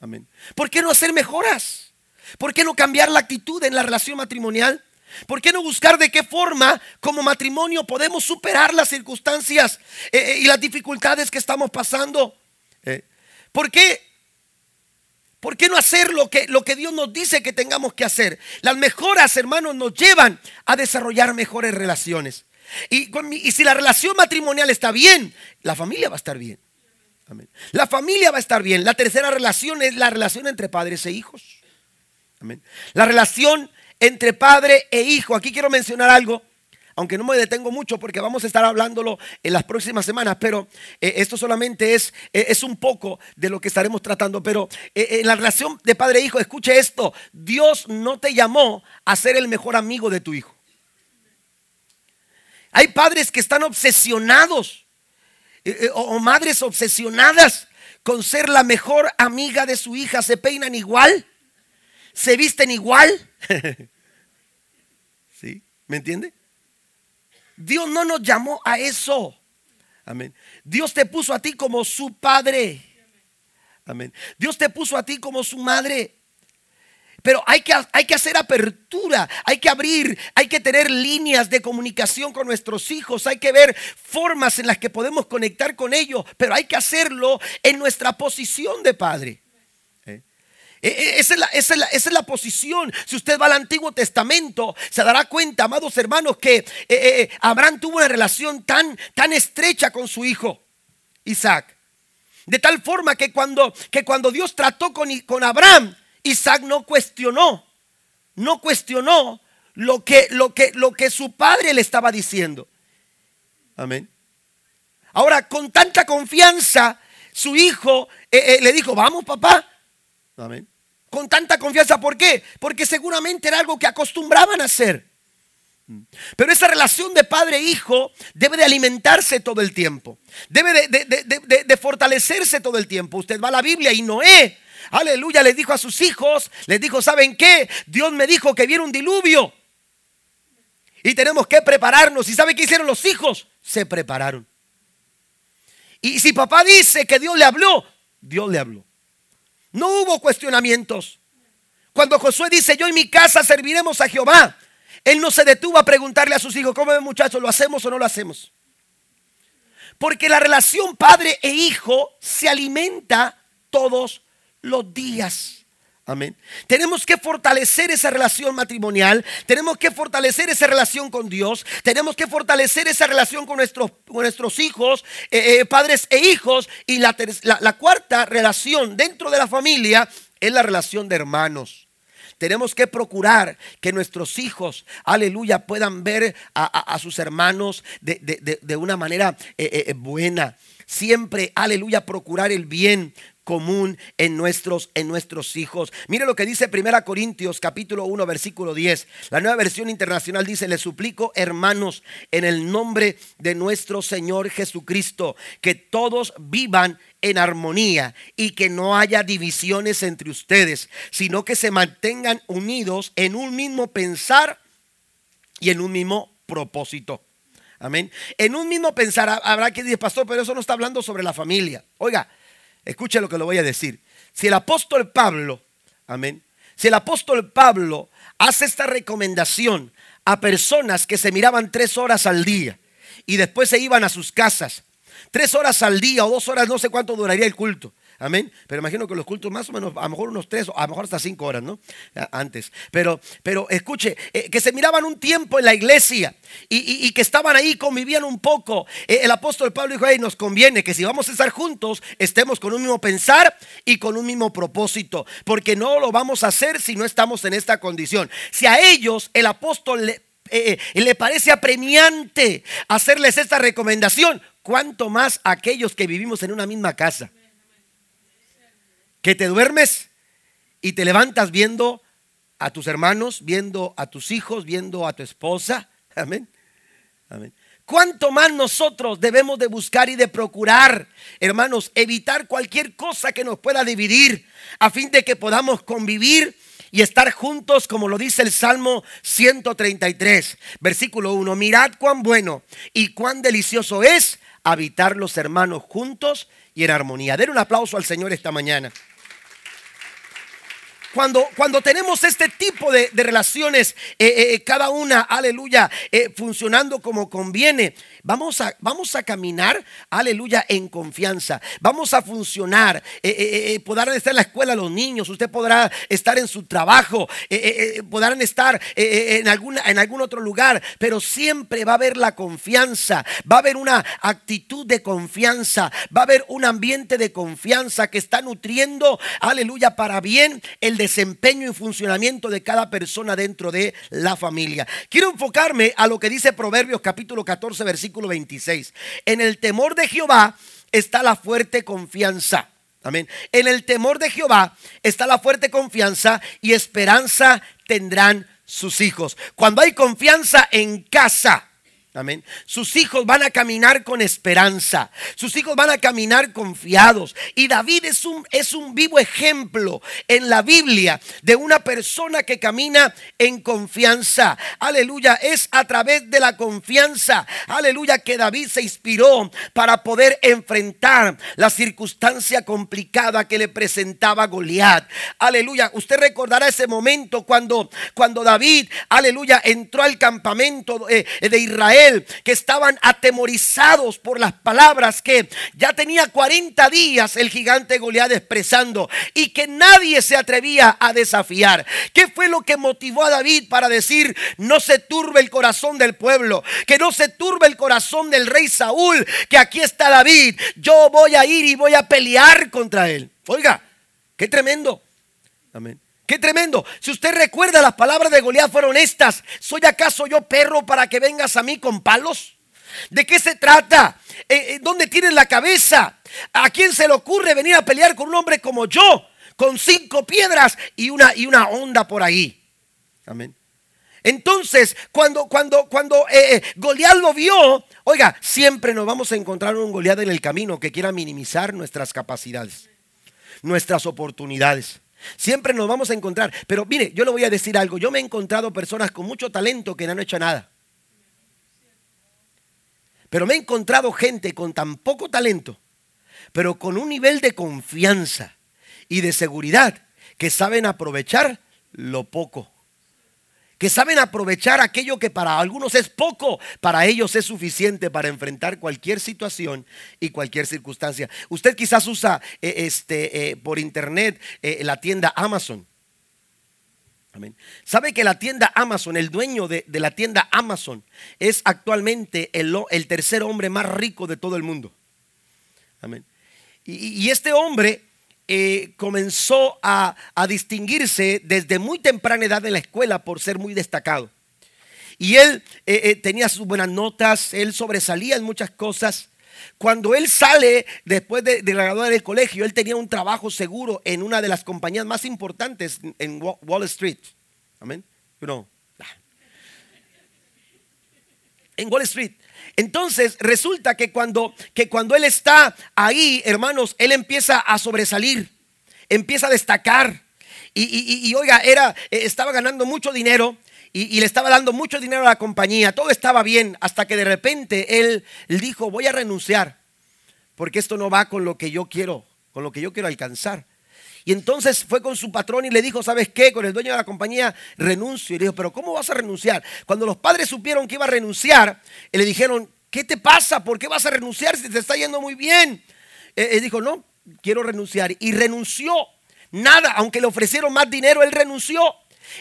A: Amén. ¿Por qué no hacer mejoras? ¿Por qué no cambiar la actitud en la relación matrimonial? ¿Por qué no buscar de qué forma como matrimonio podemos superar las circunstancias eh, eh, y las dificultades que estamos pasando? Eh, ¿Por qué? ¿Por qué no hacer lo que, lo que Dios nos dice que tengamos que hacer? Las mejoras, hermanos, nos llevan a desarrollar mejores relaciones. Y, y si la relación matrimonial está bien, la familia va a estar bien. La familia va a estar bien. La tercera relación es la relación entre padres e hijos. La relación entre padre e hijo. Aquí quiero mencionar algo, aunque no me detengo mucho porque vamos a estar hablándolo en las próximas semanas, pero eh, esto solamente es, eh, es un poco de lo que estaremos tratando. Pero eh, en la relación de padre e hijo, escuche esto, Dios no te llamó a ser el mejor amigo de tu hijo. Hay padres que están obsesionados eh, eh, o madres obsesionadas con ser la mejor amiga de su hija, se peinan igual, se visten igual. ¿Sí? ¿Me entiende? Dios no nos llamó a eso. Amén. Dios te puso a ti como su padre. Amén. Dios te puso a ti como su madre. Pero hay que, hay que hacer apertura, hay que abrir, hay que tener líneas de comunicación con nuestros hijos, hay que ver formas en las que podemos conectar con ellos, pero hay que hacerlo en nuestra posición de padre. E, e, esa es, la, posición. Si usted va al Antiguo Testamento, se dará cuenta, amados hermanos, que eh, eh, Abraham tuvo una relación tan, tan estrecha con su hijo, Isaac. De tal forma que cuando, que cuando Dios trató con, con Abraham, Isaac no cuestionó, no cuestionó lo que, lo que, lo que su padre le estaba diciendo. Amén. Ahora, con tanta confianza, su hijo eh, eh, le dijo, vamos papá. Amén. Con tanta confianza, ¿por qué? Porque seguramente era algo que acostumbraban a hacer. Pero esa relación de padre-hijo e debe de alimentarse todo el tiempo. Debe de, de, fortalecerse todo el tiempo. Usted va a la Biblia y Noé, aleluya, les dijo a sus hijos, les dijo, ¿saben qué? Dios me dijo que viene un diluvio. Y tenemos que prepararnos. ¿Y sabe qué hicieron los hijos? Se prepararon. Y si papá dice que Dios le habló, Dios le habló. No hubo cuestionamientos. Cuando Josué dice, yo y mi casa serviremos a Jehová, él no se detuvo a preguntarle a sus hijos, ¿cómo ven muchachos? ¿Lo hacemos o no lo hacemos? Porque la relación padre e hijo se alimenta todos los días. Amén. Tenemos que fortalecer esa relación matrimonial, tenemos que fortalecer esa relación con Dios, tenemos que fortalecer esa relación con nuestros, nuestros hijos, eh, eh, padres e hijos. Y la, la cuarta relación dentro de la familia es la relación de hermanos. Tenemos que procurar que nuestros hijos, aleluya, puedan ver a, sus hermanos de, una manera eh, buena. Siempre, aleluya, procurar el bien, común en nuestros, en nuestros hijos. Mire lo que dice 1 Corintios capítulo 1 versículo 10. La nueva versión internacional dice, le suplico hermanos en el nombre de nuestro Señor Jesucristo, que todos vivan en armonía y que no haya divisiones entre ustedes, sino que se mantengan unidos en un mismo pensar y en un mismo propósito. Amén. En un mismo pensar, habrá que decir, pastor, pero eso no está hablando sobre la familia. Oiga, Escuche lo que le voy a decir. Si el apóstol Pablo, amén, si el apóstol Pablo hace esta recomendación a personas que se miraban tres horas al día y después se iban a sus casas, tres horas al día o dos horas, no sé cuánto duraría el culto. Amén. Pero imagino que los cultos más o menos, a lo mejor unos tres, a lo mejor hasta cinco horas, ¿no? Antes. Pero, pero escuche, eh, que se miraban un tiempo en la iglesia y, que estaban ahí, convivían un poco. Eh, el apóstol Pablo dijo, hey, nos conviene que si vamos a estar juntos, estemos con un mismo pensar y con un mismo propósito. Porque no lo vamos a hacer si no estamos en esta condición. Si a ellos el apóstol le, eh, parece apremiante hacerles esta recomendación, cuánto más aquellos que vivimos en una misma casa que te duermes y te levantas viendo a tus hermanos, viendo a tus hijos, viendo a tu esposa. Amén. Amén. ¿Cuánto más nosotros debemos de buscar y de procurar, hermanos, evitar cualquier cosa que nos pueda dividir a fin de que podamos convivir y estar juntos como lo dice el Salmo 133, versículo 1. Mirad cuán bueno y cuán delicioso es habitar los hermanos juntos y en armonía. Den un aplauso al Señor esta mañana. Cuando, cuando tenemos este tipo de, relaciones, eh, eh, eh, cada una, aleluya, funcionando como conviene, vamos a, vamos a caminar, aleluya, en confianza. Vamos a funcionar. podrán estar en la escuela los niños, usted podrá estar en su trabajo, podrán estar en, alguna, en algún otro lugar, pero siempre va a haber la confianza, va a haber una actitud de confianza, va a haber un ambiente de confianza que está nutriendo, aleluya, para bien el desempeño y funcionamiento de cada persona dentro de la familia. Quiero enfocarme a lo que dice Proverbios capítulo 14, versículo 26. En el temor de Jehová está la fuerte confianza. Amén. En el temor de Jehová está la fuerte confianza y esperanza tendrán sus hijos. Cuando hay confianza en casa, Amén. Sus hijos van a caminar con esperanza. Sus hijos van a caminar confiados. Y David es un, es un vivo ejemplo en la Biblia de una persona que camina en confianza. Aleluya. Es a través de la confianza. Aleluya. Que David se inspiró para poder enfrentar la circunstancia complicada que le presentaba Goliat. Aleluya. Usted recordará ese momento cuando, cuando David, aleluya, entró al campamento eh, de Israel que estaban atemorizados por las palabras que ya tenía 40 días el gigante Goliat expresando y que nadie se atrevía a desafiar. ¿Qué fue lo que motivó a David para decir, no se turbe el corazón del pueblo, que no se turbe el corazón del rey Saúl, que aquí está David, yo voy a ir y voy a pelear contra él? Oiga, qué tremendo. Amén. Qué tremendo. Si usted recuerda, las palabras de Goliat fueron estas. ¿Soy acaso yo perro para que vengas a mí con palos? ¿De qué se trata? Eh, eh, ¿Dónde tienes la cabeza? ¿A quién se le ocurre venir a pelear con un hombre como yo? Con cinco piedras y una, y una onda por ahí. Amén. Entonces, cuando, cuando, cuando eh, Goliat lo vio, oiga, siempre nos vamos a encontrar un Goliat en el camino que quiera minimizar nuestras capacidades, nuestras oportunidades. Siempre nos vamos a encontrar. Pero mire, yo le voy a decir algo. Yo me he encontrado personas con mucho talento que no han hecho nada. Pero me he encontrado gente con tan poco talento, pero con un nivel de confianza y de seguridad que saben aprovechar lo poco que saben aprovechar aquello que para algunos es poco, para ellos es suficiente para enfrentar cualquier situación y cualquier circunstancia. Usted quizás usa eh, este, eh, por internet eh, la tienda Amazon. Amén. ¿Sabe que la tienda Amazon, el dueño de, la tienda Amazon, es actualmente el, el, tercer hombre más rico de todo el mundo? Amén. y este hombre eh, comenzó a, distinguirse desde muy temprana edad en la escuela por ser muy destacado. Y él eh, eh, tenía sus buenas notas, él sobresalía en muchas cosas. Cuando él sale después de, de graduar del colegio, él tenía un trabajo seguro en una de las compañías más importantes en Wall Street. Amén. En Wall Street. Entonces resulta que cuando, que cuando él está ahí, hermanos, él empieza a sobresalir, empieza a destacar. Y, oiga, era, eh, estaba ganando mucho dinero y, le estaba dando mucho dinero a la compañía. Todo estaba bien hasta que de repente él, él dijo, voy a renunciar porque esto no va con lo que yo quiero, con lo que yo quiero alcanzar. Y entonces fue con su patrón y le dijo, ¿sabes qué? Con el dueño de la compañía renuncio. Y le dijo, pero ¿cómo vas a renunciar? Cuando los padres supieron que iba a renunciar, le dijeron, ¿qué te pasa? ¿Por qué vas a renunciar si te está yendo muy bien? Él dijo, no, quiero renunciar. Y renunció. Nada, aunque le ofrecieron más dinero, él renunció.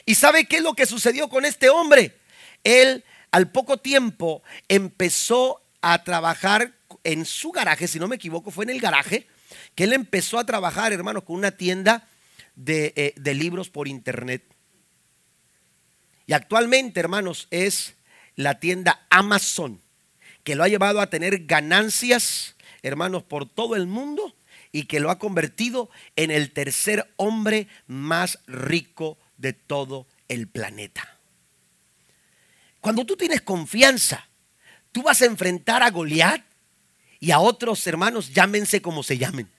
A: ¿Y sabe qué es lo que sucedió con este hombre? Él al poco tiempo empezó a trabajar en su garaje, si no me equivoco, fue en el garaje, que él empezó a trabajar, hermanos, con una tienda de, eh, de libros por internet. Y actualmente, hermanos, es la tienda Amazon, que lo ha llevado a tener ganancias, hermanos, por todo el mundo y que lo ha convertido en el tercer hombre más rico de todo el planeta. Cuando tú tienes confianza, tú vas a enfrentar a Goliat y a otros hermanos, llámense como se llamen.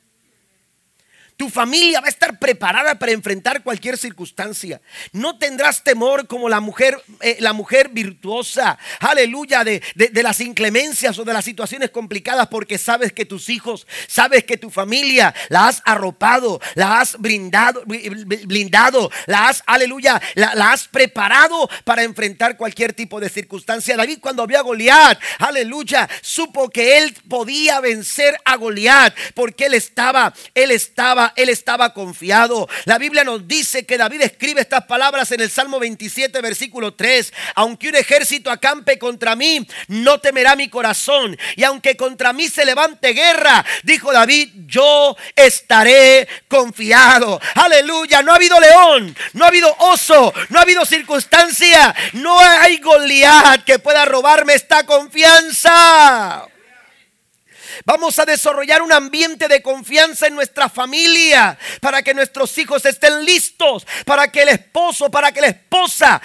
A: Tu familia va a estar preparada para enfrentar cualquier circunstancia. No tendrás temor como la mujer, eh, la mujer virtuosa, aleluya, de, de, las inclemencias o de las situaciones complicadas, porque sabes que tus hijos, sabes que tu familia la has arropado, la has brindado, blindado, la has, aleluya, la, la has preparado para enfrentar cualquier tipo de circunstancia. David cuando vio a Goliat, aleluya, supo que él podía vencer a Goliat, porque él estaba, él estaba él estaba confiado. La Biblia nos dice que David escribe estas palabras en el Salmo 27, versículo 3. Aunque un ejército acampe contra mí, no temerá mi corazón. Y aunque contra mí se levante guerra, dijo David, yo estaré confiado. Aleluya, no ha habido león, no ha habido oso, no ha habido circunstancia, no hay Goliat que pueda robarme esta confianza. Vamos a desarrollar un ambiente de confianza en nuestra familia para que nuestros hijos estén listos, para que el esposo, para que la esposa,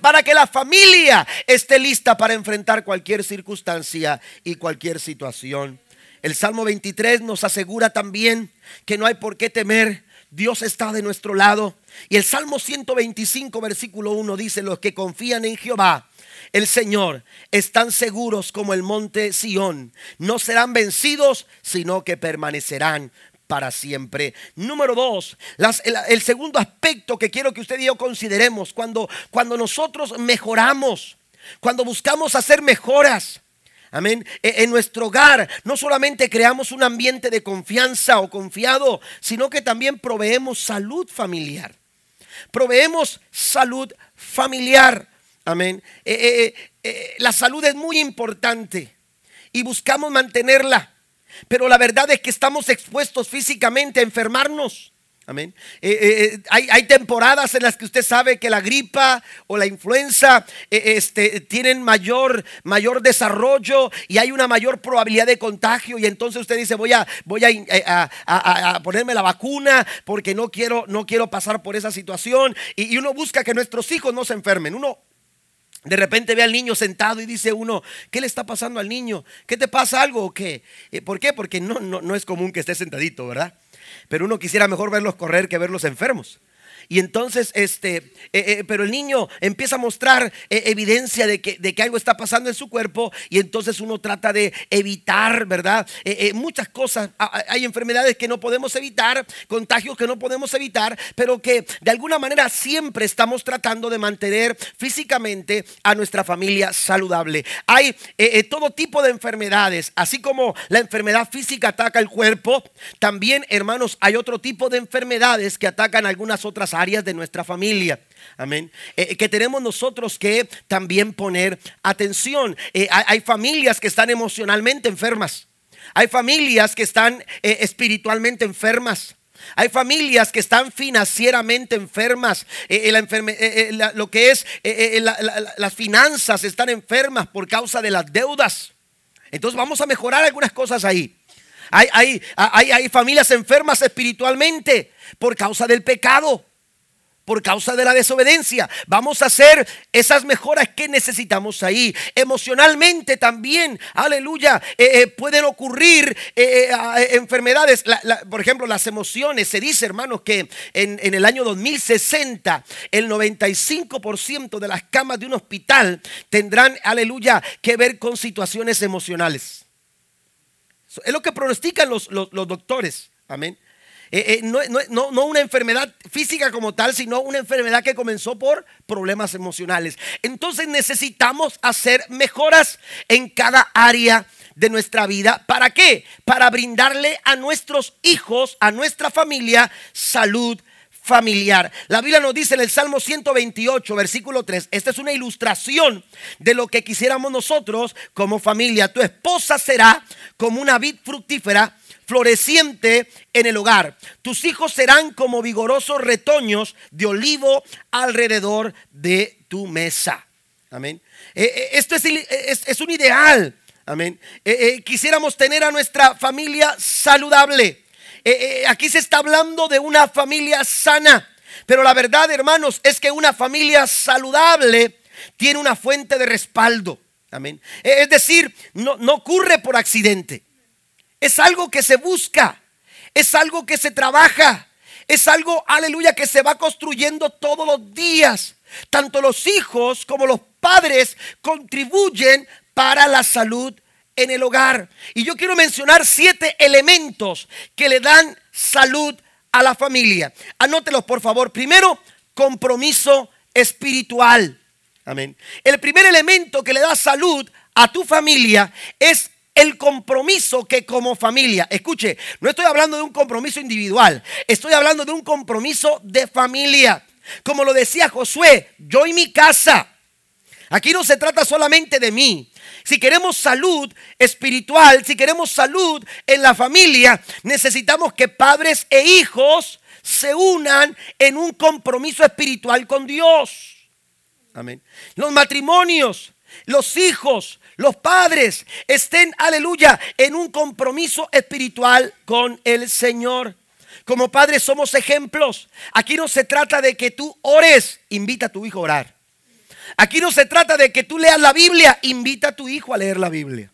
A: para que la familia esté lista para enfrentar cualquier circunstancia y cualquier situación. El Salmo 23 nos asegura también que no hay por qué temer. Dios está de nuestro lado. Y el Salmo 125, versículo 1 dice, los que confían en Jehová el Señor están seguros como el monte Sión. No serán vencidos, sino que permanecerán para siempre. Número dos, el, segundo aspecto que quiero que usted y yo consideremos cuando, cuando nosotros mejoramos, cuando buscamos hacer mejoras. Amén. E, en nuestro hogar no solamente creamos un ambiente de confianza o confiado, sino que también proveemos salud familiar. Proveemos salud familiar. Amén. Eh, eh, eh, la salud es muy importante y buscamos mantenerla. Pero la verdad es que estamos expuestos físicamente a enfermarnos. Amén. Eh, eh, eh, hay, hay, temporadas en las que usted sabe que la gripa o la influenza este, tienen mayor, mayor desarrollo y hay una mayor probabilidad de contagio y entonces usted dice voy a, voy a, ponerme la vacuna porque no quiero, no quiero pasar por esa situación y, y uno busca que nuestros hijos no se enfermen. Uno de repente ve al niño sentado y dice uno, ¿qué le está pasando al niño? ¿Qué te pasa algo o qué? ¿Por qué? Porque no, no, no es común que esté sentadito, ¿verdad? Pero uno quisiera mejor verlos correr que verlos enfermos. Y entonces, este, eh, eh, pero el niño empieza a mostrar eh, evidencia de que, de que, algo está pasando en su cuerpo y entonces uno trata de evitar, ¿verdad? muchas cosas, hay enfermedades que no podemos evitar, contagios que no podemos evitar, pero que de alguna manera siempre estamos tratando de mantener físicamente a nuestra familia saludable. Hay todo tipo de enfermedades, así como la enfermedad física ataca el cuerpo, también, hermanos, hay otro tipo de enfermedades que atacan algunas otras áreas de nuestra familia. Amén. Eh, eh, que tenemos nosotros que también poner atención. Eh, hay, familias que están emocionalmente enfermas. Hay familias que están espiritualmente enfermas. Hay familias que están financieramente enfermas. lo que es las finanzas están enfermas por causa de las deudas. Entonces vamos a mejorar algunas cosas ahí. Hay, hay, hay familias enfermas espiritualmente por causa del pecado por causa de la desobediencia. Vamos a hacer esas mejoras que necesitamos ahí. Emocionalmente también, aleluya, eh, eh, pueden ocurrir eh, enfermedades. por ejemplo, las emociones. Se dice, hermanos, que en, el año 2060 el 95% de las camas de un hospital tendrán, aleluya, que ver con situaciones emocionales. Es lo que pronostican los, los doctores. Amén. Eh, eh, no, una enfermedad física como tal, sino una enfermedad que comenzó por problemas emocionales. Entonces necesitamos hacer mejoras en cada área de nuestra vida. ¿Para qué? Para brindarle a nuestros hijos, a nuestra familia, salud familiar. La Biblia nos dice en el Salmo 128, versículo 3, esta es una ilustración de lo que quisiéramos nosotros como familia. Tu esposa será como una vid fructífera floreciente en el hogar. Tus hijos serán como vigorosos retoños de olivo alrededor de tu mesa. Amén. Eh, eh, esto es, un ideal. Amén. Eh, quisiéramos tener a nuestra familia saludable. aquí se está hablando de una familia sana. Pero la verdad, hermanos, es que una familia saludable tiene una fuente de respaldo. Amén. Es decir, no, no ocurre por accidente. Es algo que se busca, es algo que se trabaja, es algo, aleluya, que se va construyendo todos los días. Tanto los hijos como los padres contribuyen para la salud en el hogar. Y yo quiero mencionar siete elementos que le dan salud a la familia. Anótelos, por favor. Primero, compromiso espiritual. Amén. El primer elemento que le da salud a tu familia es el compromiso que como familia, escuche, no estoy hablando de un compromiso individual, estoy hablando de un compromiso de familia. Como lo decía Josué, yo y mi casa. Aquí no se trata solamente de mí. Si queremos salud espiritual, si queremos salud en la familia, necesitamos que padres e hijos se unan en un compromiso espiritual con Dios. Amén. Los matrimonios, los hijos, los padres estén, aleluya, en un compromiso espiritual con el Señor. Como padres somos ejemplos. Aquí no se trata de que tú ores, invita a tu hijo a orar. Aquí no se trata de que tú leas la Biblia, invita a tu hijo a leer la Biblia.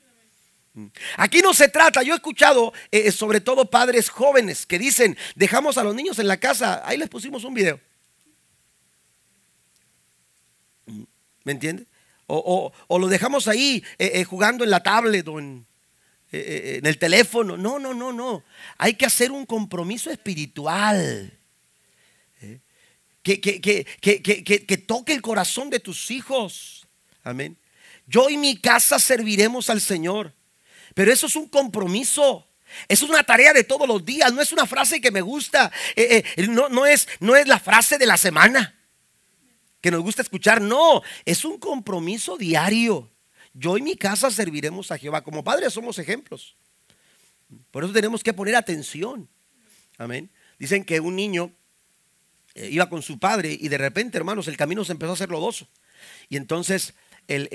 A: Aquí no se trata, yo he escuchado eh, sobre todo padres jóvenes que dicen, dejamos a los niños en la casa, ahí les pusimos un video. ¿Me entiendes? O, lo dejamos ahí eh, eh, jugando en la tablet o en, eh, en el teléfono. No, no, no, no. Hay que hacer un compromiso espiritual. Que, que, que, toque el corazón de tus hijos. Amén. Yo y mi casa serviremos al Señor. Pero eso es un compromiso. Es una tarea de todos los días. No es una frase que me gusta. no, no, es, no es la frase de la semana que nos gusta escuchar. No, es un compromiso diario. Yo y mi casa serviremos a Jehová. Como padres somos ejemplos. Por eso tenemos que poner atención. Amén. Dicen que un niño eh, iba con su padre y de repente, hermanos, el camino se empezó a hacer lodoso. Y entonces el,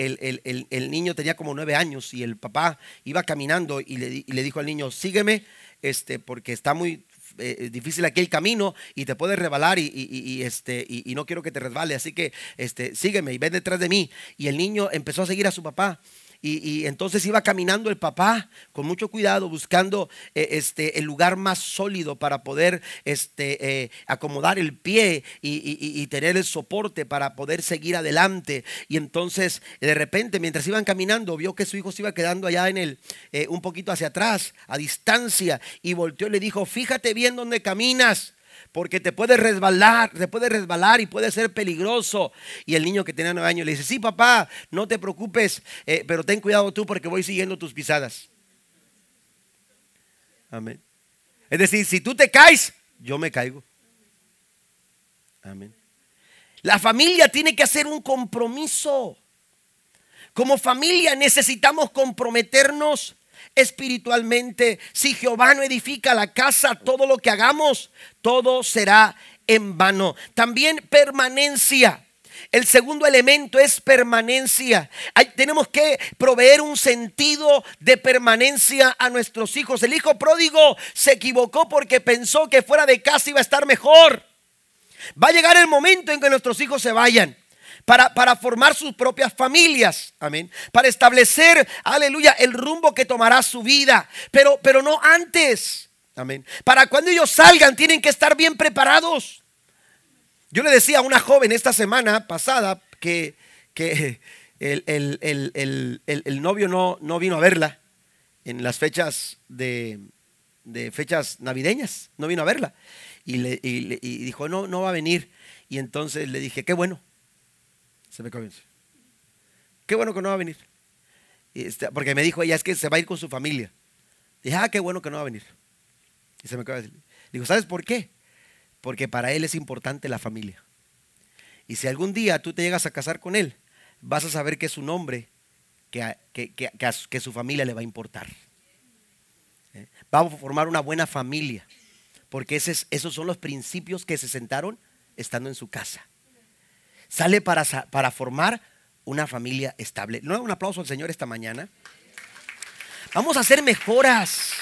A: el, niño tenía como nueve años y el papá iba caminando y le, le dijo al niño, sígueme, este, porque está muy eh, difícil aquí el camino y te puedes rebalar y, este, y, no quiero que te resbale, así que este, sígueme y ven detrás de mí. Y el niño empezó a seguir a su papá y, entonces iba caminando el papá con mucho cuidado, buscando eh, este, el lugar más sólido para poder este, eh, acomodar el pie y, tener el soporte para poder seguir adelante. Y entonces, de repente, mientras iban caminando, vio que su hijo se iba quedando allá en el, eh, un poquito hacia atrás, a distancia, y volteó y le dijo: Fíjate bien dónde caminas porque te puede resbalar, te puede resbalar y puede ser peligroso. Y el niño que tenía nueve años le dice, sí papá, no te preocupes, eh, pero ten cuidado tú porque voy siguiendo tus pisadas. Amén. Es decir, si tú te caes, yo me caigo. Amén. La familia tiene que hacer un compromiso. Como familia necesitamos comprometernos espiritualmente. Si Jehová no edifica la casa, todo lo que hagamos, todo será en vano. También permanencia. El segundo elemento es permanencia. tenemos que proveer un sentido de permanencia a nuestros hijos. El hijo pródigo se equivocó porque pensó que fuera de casa iba a estar mejor. Va a llegar el momento en que nuestros hijos se vayan para, formar sus propias familias, amén, para establecer, aleluya, el rumbo que tomará su vida, pero, pero no antes, amén. Para cuando ellos salgan tienen que estar bien preparados. Yo le decía a una joven esta semana pasada que, que el, el, novio no, no vino a verla en las fechas de, de fechas navideñas, no vino a verla. Y, le, y, y, dijo, no, no va a venir. Y entonces le dije, qué bueno, se me comienza. Qué bueno que no va a venir. Este, porque me dijo ella, es que se va a ir con su familia. Dije, ah, qué bueno que no va a venir. Y se me acaba Digo, ¿sabes por qué? Porque para él es importante la familia. Y si algún día tú te llegas a casar con él, vas a saber que es un hombre que, que, su familia le va a importar. ¿Eh? Vamos a formar una buena familia. Porque esos son los principios que se sentaron estando en su casa sale para, para formar una familia estable. ¿No un aplauso al Señor esta mañana? Vamos a hacer mejoras.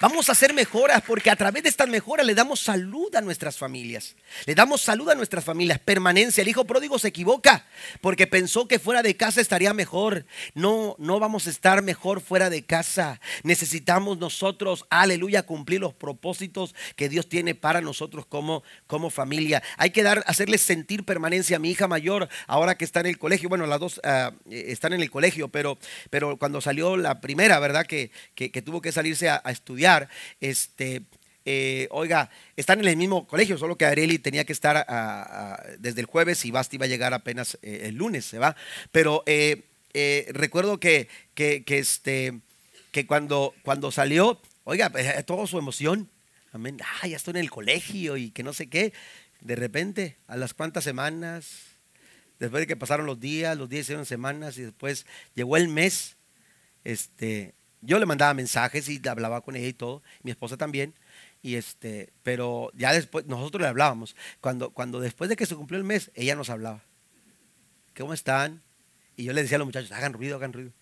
A: Vamos a hacer mejoras porque a través de estas mejoras le damos salud a nuestras familias. Le damos salud a nuestras familias, permanencia. El hijo pródigo se equivoca porque pensó que fuera de casa estaría mejor. No, no vamos a estar mejor fuera de casa. Necesitamos nosotros, aleluya, cumplir los propósitos que Dios tiene para nosotros como, como familia. Hay que dar, hacerles sentir permanencia a mi hija mayor ahora que está en el colegio. Bueno, las dos ah, están en el colegio, pero, pero cuando salió la primera, ¿verdad? Que, que, tuvo que salirse a estudiar este, eh, oiga, están en el mismo colegio, solo que Areli tenía que estar desde el jueves y Basti iba a llegar apenas eh, el lunes, se va. Pero eh, recuerdo que, que, este, que cuando, cuando salió, oiga, pues, toda su emoción, amén, ya estoy en el colegio y que no sé qué. De repente, a las cuantas semanas, después de que pasaron los días, los días hicieron semanas y después llegó el mes, este, yo le mandaba mensajes y hablaba con ella y todo, mi esposa también. Y este, pero ya después, nosotros le hablábamos. Cuando, cuando después de que se cumplió el mes, ella nos hablaba. ¿Cómo están? Y yo le decía a los muchachos, hagan ruido, hagan ruido.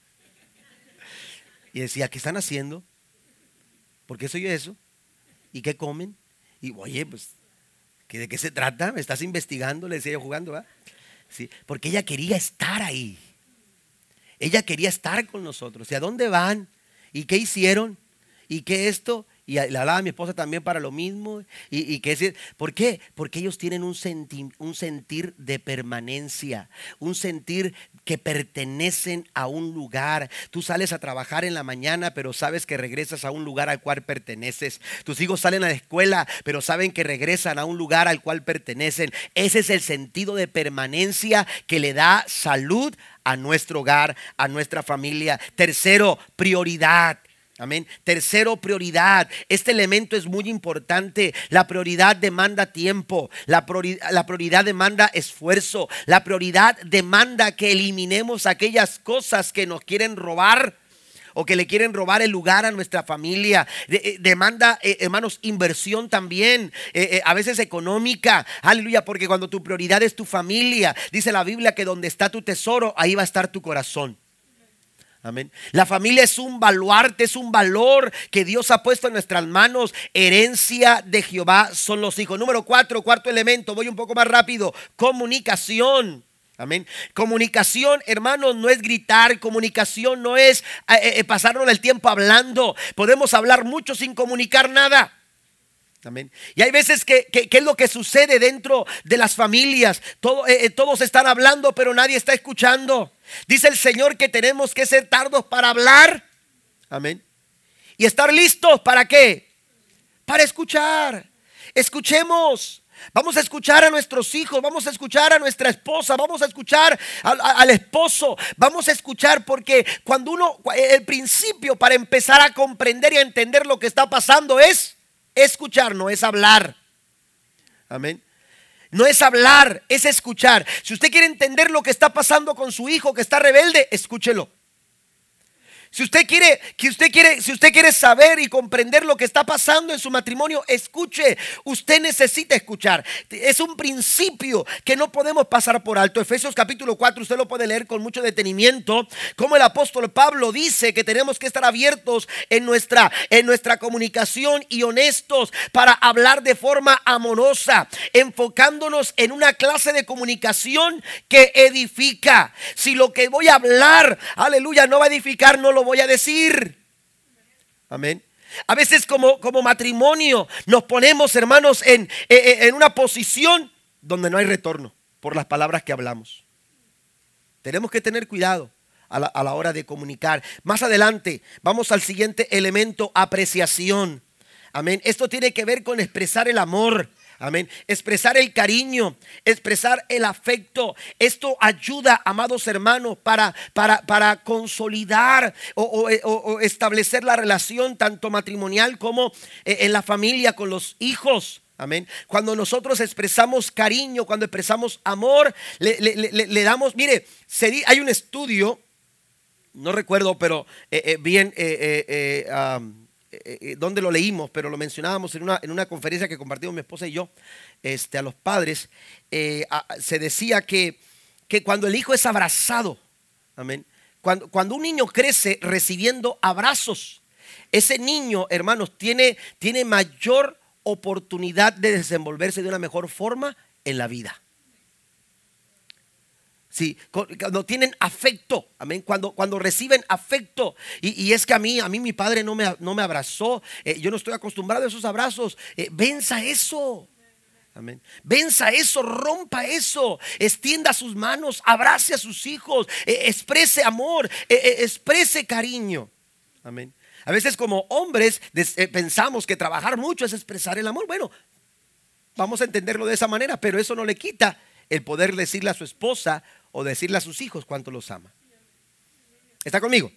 A: Y decía, ¿qué están haciendo? ¿Por qué soy eso? ¿Y qué comen? Y oye, pues, ¿de qué se trata? ¿Me estás investigando? Le decía yo jugando, ¿va? Sí, porque ella quería estar ahí. Ella quería estar con nosotros. ¿Y a dónde van? ¿Y qué hicieron? ¿Y qué esto? Y la hablaba mi esposa también para lo mismo. ¿Y, y qué ¿Por qué? Porque ellos tienen un, un sentir de permanencia, un sentir que pertenecen a un lugar. Tú sales a trabajar en la mañana, pero sabes que regresas a un lugar al cual perteneces. Tus hijos salen a la escuela, pero saben que regresan a un lugar al cual pertenecen. Ese es el sentido de permanencia que le da salud a nuestro hogar, a nuestra familia. Tercero, prioridad. Amén. Tercero, prioridad. Este elemento es muy importante. La prioridad demanda tiempo. La prioridad, la prioridad, demanda esfuerzo. La prioridad demanda que eliminemos aquellas cosas que nos quieren robar o que le quieren robar el lugar a nuestra familia. Eh, demanda, eh, hermanos, inversión también, eh, a veces económica. Aleluya, porque cuando tu prioridad es tu familia, dice la Biblia que donde está tu tesoro, ahí va a estar tu corazón. Amén. La familia es un baluarte, es un valor que Dios ha puesto en nuestras manos. Herencia de Jehová son los hijos. Número cuatro, cuarto elemento, voy un poco más rápido. Comunicación. Amén. Comunicación, hermanos, no es gritar, comunicación no es eh, eh, pasarnos el tiempo hablando. Podemos hablar mucho sin comunicar nada. Amén. Y hay veces que, es lo que sucede dentro de las familias. Eh, todos están hablando, pero nadie está escuchando. Dice el Señor que tenemos que ser tardos para hablar. Amén. Y estar listos para qué? Para escuchar. Escuchemos. Vamos a escuchar a nuestros hijos, vamos a escuchar a nuestra esposa, vamos a escuchar al, esposo, vamos a escuchar porque cuando uno, el principio para empezar a comprender y a entender lo que está pasando es escuchar, no es hablar. Amén. No es hablar, es escuchar. Si usted quiere entender lo que está pasando con su hijo que está rebelde, escúchelo. Si usted quiere, que usted quiere, si usted quiere saber y comprender lo que está pasando en su matrimonio, escuche. Usted necesita escuchar. Es un principio que no podemos pasar por alto. Efesios capítulo 4, usted lo puede leer con mucho detenimiento, como el apóstol Pablo dice que tenemos que estar abiertos en nuestra en nuestra comunicación y honestos para hablar de forma amorosa, enfocándonos en una clase de comunicación que edifica. Si lo que voy a hablar, aleluya, no va a edificar, no lo voy a decir. Amén. A veces como, como matrimonio nos ponemos, hermanos, en, eh, eh, en una posición donde no hay retorno por las palabras que hablamos. Tenemos que tener cuidado a la, a la hora de comunicar. Más adelante vamos al siguiente elemento, apreciación. Amén. Esto tiene que ver con expresar el amor. Amén. Expresar el cariño, expresar el afecto. Esto ayuda, amados hermanos, para, para, para consolidar o, establecer la relación tanto matrimonial como eh, en la familia con los hijos. Amén. Cuando nosotros expresamos cariño, cuando expresamos amor, le, damos, mire, hay un estudio, no recuerdo, pero eh, eh, bien, eh, donde lo leímos, pero lo mencionábamos en una, en una conferencia que compartimos mi esposa y yo, este, a los padres, eh, se decía que, que cuando el hijo es abrazado, amén, cuando, cuando un niño crece recibiendo abrazos, ese niño, hermanos, tiene, tiene mayor oportunidad de desenvolverse de una mejor forma en la vida. Sí, cuando tienen afecto, amén, cuando, cuando reciben afecto. Y, es que a mí, a mí mi padre no me, no me abrazó, eh, yo no estoy acostumbrado a esos abrazos. Eh, venza eso. Amén. Venza eso, rompa eso, extienda sus manos, abrace a sus hijos, eh, exprese amor, exprese cariño. Amén. A veces como hombres pensamos que trabajar mucho es expresar el amor. Bueno, vamos a entenderlo de esa manera, pero eso no le quita el poder decirle a su esposa o decirle a sus hijos cuánto los ama. ¿Está conmigo?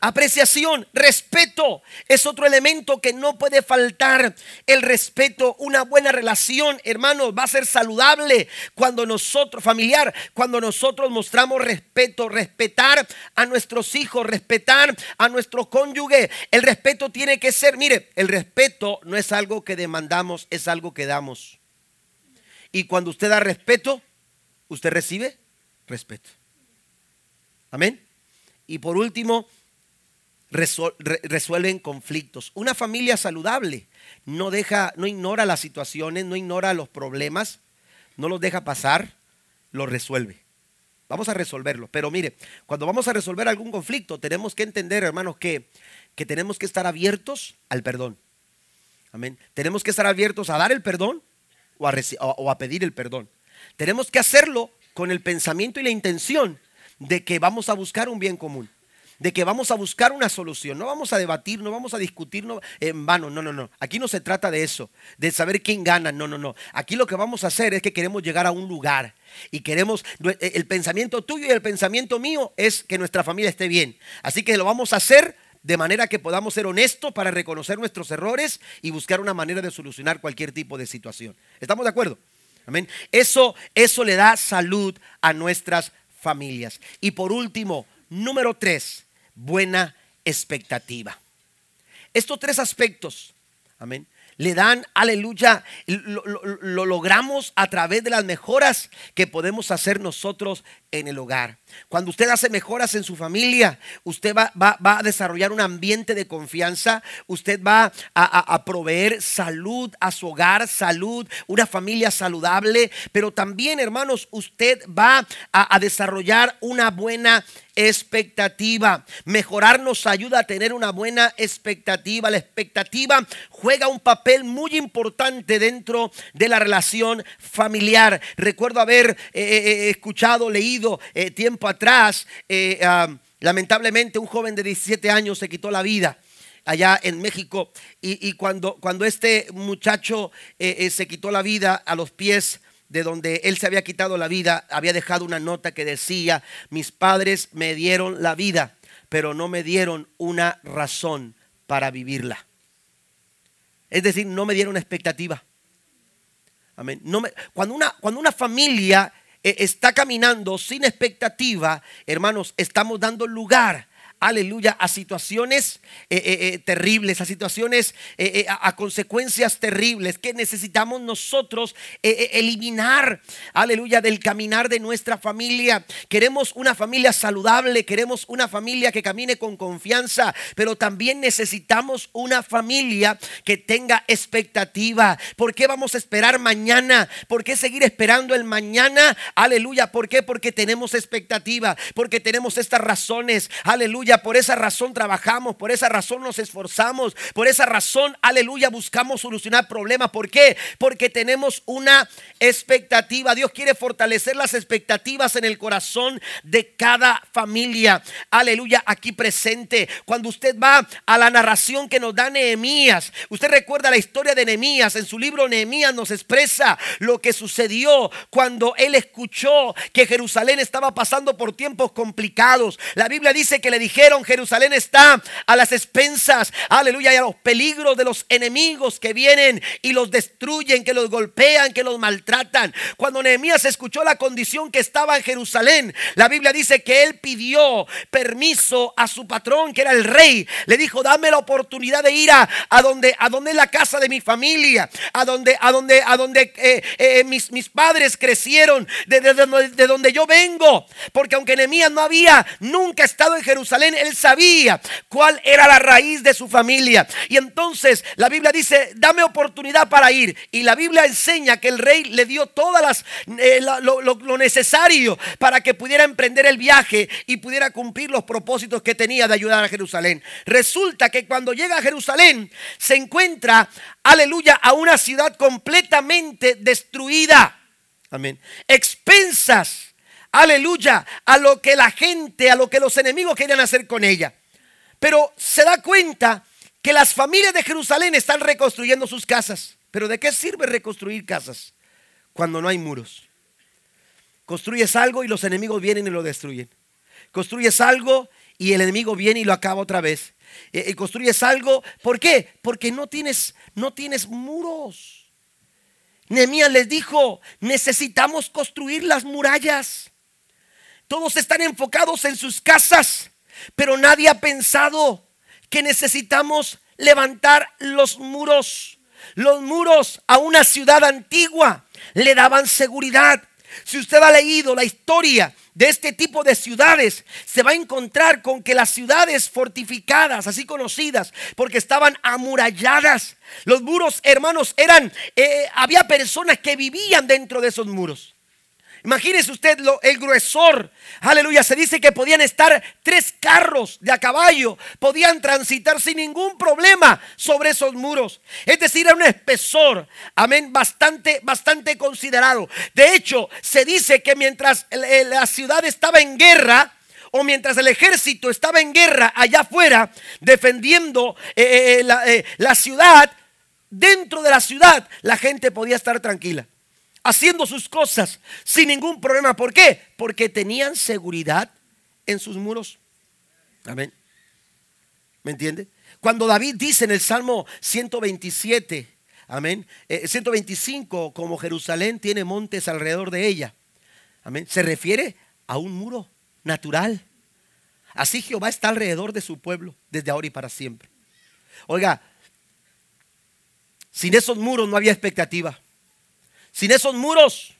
A: Apreciación, respeto es otro elemento que no puede faltar. El respeto, una buena relación, hermanos, va a ser saludable cuando nosotros, familiar, cuando nosotros mostramos respeto, respetar a nuestros hijos, respetar a nuestro cónyuge. El respeto tiene que ser, mire, el respeto no es algo que demandamos, es algo que damos. Y cuando usted da respeto, usted recibe respeto. Amén. Y por último, resuelven conflictos. Una familia saludable no deja, no ignora las situaciones, no ignora los problemas, no los deja pasar, los resuelve. Vamos a resolverlo. Pero mire, cuando vamos a resolver algún conflicto, tenemos que entender, hermanos, que, que tenemos que estar abiertos al perdón. Amén. Tenemos que estar abiertos a dar el perdón o a, o a pedir el perdón. Tenemos que hacerlo con el pensamiento y la intención de que vamos a buscar un bien común, de que vamos a buscar una solución. No vamos a debatir, no vamos a discutir en vano. No, no, no. Aquí no se trata de eso, de saber quién gana. No, no, no. Aquí lo que vamos a hacer es que queremos llegar a un lugar y queremos, e, el pensamiento tuyo y el pensamiento mío es que nuestra familia esté bien. Así que lo vamos a hacer de manera que podamos ser honestos para reconocer nuestros errores y buscar una manera de solucionar cualquier tipo de situación. ¿Estamos de acuerdo? Amén. Eso, eso le da salud a nuestras familias. Y por último, número tres, buena expectativa. Estos tres aspectos, amén, le dan, aleluya, lo, logramos a través de las mejoras que podemos hacer nosotros en el hogar. Cuando usted hace mejoras en su familia, usted va, a desarrollar un ambiente de confianza, usted va a, proveer salud a su hogar, salud, una familia saludable, pero también, hermanos, usted va a, desarrollar una buena expectativa. Mejorar nos ayuda a tener una buena expectativa. La expectativa juega un papel muy importante dentro de la relación familiar. Recuerdo haber eh, eh, eh, escuchado, leído tiempo atrás, ah, lamentablemente un joven de 17 años se quitó la vida allá en México. Y, cuando, cuando, este muchacho se quitó la vida a los pies de donde él se había quitado la vida, había dejado una nota que decía, mis padres me dieron la vida, pero no me dieron una razón para vivirla. Es decir, no me dieron una expectativa. Amén. No me, cuando, una, cuando una familia eh, está caminando sin expectativa, hermanos, estamos dando lugar aleluya, a situaciones eh, eh, eh, terribles, a situaciones, a, consecuencias terribles que necesitamos nosotros eliminar, aleluya, del caminar de nuestra familia. Queremos una familia saludable, queremos una familia que camine con confianza, pero también necesitamos una familia que tenga expectativa. ¿Por qué vamos a esperar mañana? ¿Por qué seguir esperando el mañana? Aleluya, ¿por qué? Porque tenemos expectativa, porque tenemos estas razones, aleluya por esa razón trabajamos, por esa razón nos esforzamos, por esa razón, aleluya, buscamos solucionar problemas. ¿Por qué? Porque tenemos una expectativa. Dios quiere fortalecer las expectativas en el corazón de cada familia. Aleluya, aquí presente. Cuando usted va a la narración que nos da Nehemías, usted recuerda la historia de Nehemías. En su libro Nehemías nos expresa lo que sucedió cuando él escuchó que Jerusalén estaba pasando por tiempos complicados. La Biblia dice que le dijeron Jerusalén está a las expensas, aleluya, y a los peligros de los enemigos que vienen y los destruyen, que los golpean, que los maltratan. Cuando Nehemías escuchó la condición que estaba en Jerusalén, la Biblia dice que él pidió permiso a su patrón, que era el rey. Le dijo, dame la oportunidad de ir a, donde, a donde es la casa de mi familia, a donde, a donde, a donde eh, eh, mis, mis, padres crecieron, de, de donde yo vengo. Porque aunque Nehemías no había nunca estado en Jerusalén, él sabía cuál era la raíz de su familia. Y entonces la Biblia dice, dame oportunidad para ir. Y la Biblia enseña que el rey le dio todas las eh, lo, necesario para que pudiera emprender el viaje y pudiera cumplir los propósitos que tenía de ayudar a Jerusalén. Resulta que cuando llega a Jerusalén se encuentra, aleluya, a una ciudad completamente destruida. Amén. Expensas aleluya, a lo que la gente, a lo que los enemigos querían hacer con ella. Pero se da cuenta que las familias de Jerusalén están reconstruyendo sus casas. Pero ¿de qué sirve reconstruir casas cuando no hay muros? Construyes algo y los enemigos vienen y lo destruyen. Construyes algo y el enemigo viene y lo acaba otra vez. Eh, eh, construyes algo, ¿por qué? Porque no tienes, no tienes muros. Nehemías les dijo, necesitamos construir las murallas. Todos están enfocados en sus casas, pero nadie ha pensado que necesitamos levantar los muros. Los muros a una ciudad antigua le daban seguridad. Si usted ha leído la historia de este tipo de ciudades, se va a encontrar con que las ciudades fortificadas, así conocidas, porque estaban amuralladas, los muros, hermanos, eran, eh, había personas que vivían dentro de esos muros. Imagínese usted lo, el gruesor. Aleluya. Se dice que podían estar tres carros de a caballo. Podían transitar sin ningún problema sobre esos muros. Es decir, era un espesor. Amén. Bastante, bastante considerado. De hecho, se dice que mientras la ciudad estaba en guerra, o mientras el ejército estaba en guerra allá afuera, defendiendo eh, eh, eh, la ciudad, dentro de la ciudad la gente podía estar tranquila haciendo sus cosas sin ningún problema. ¿Por qué? Porque tenían seguridad en sus muros. Amén. ¿Me entiende? Cuando David dice en el Salmo 127, amén, 125, eh, como Jerusalén tiene montes alrededor de ella, amén, se refiere a un muro natural, Así Jehová está alrededor de su pueblo desde ahora y para siempre. Oiga, sin esos muros no había expectativa. Sin esos muros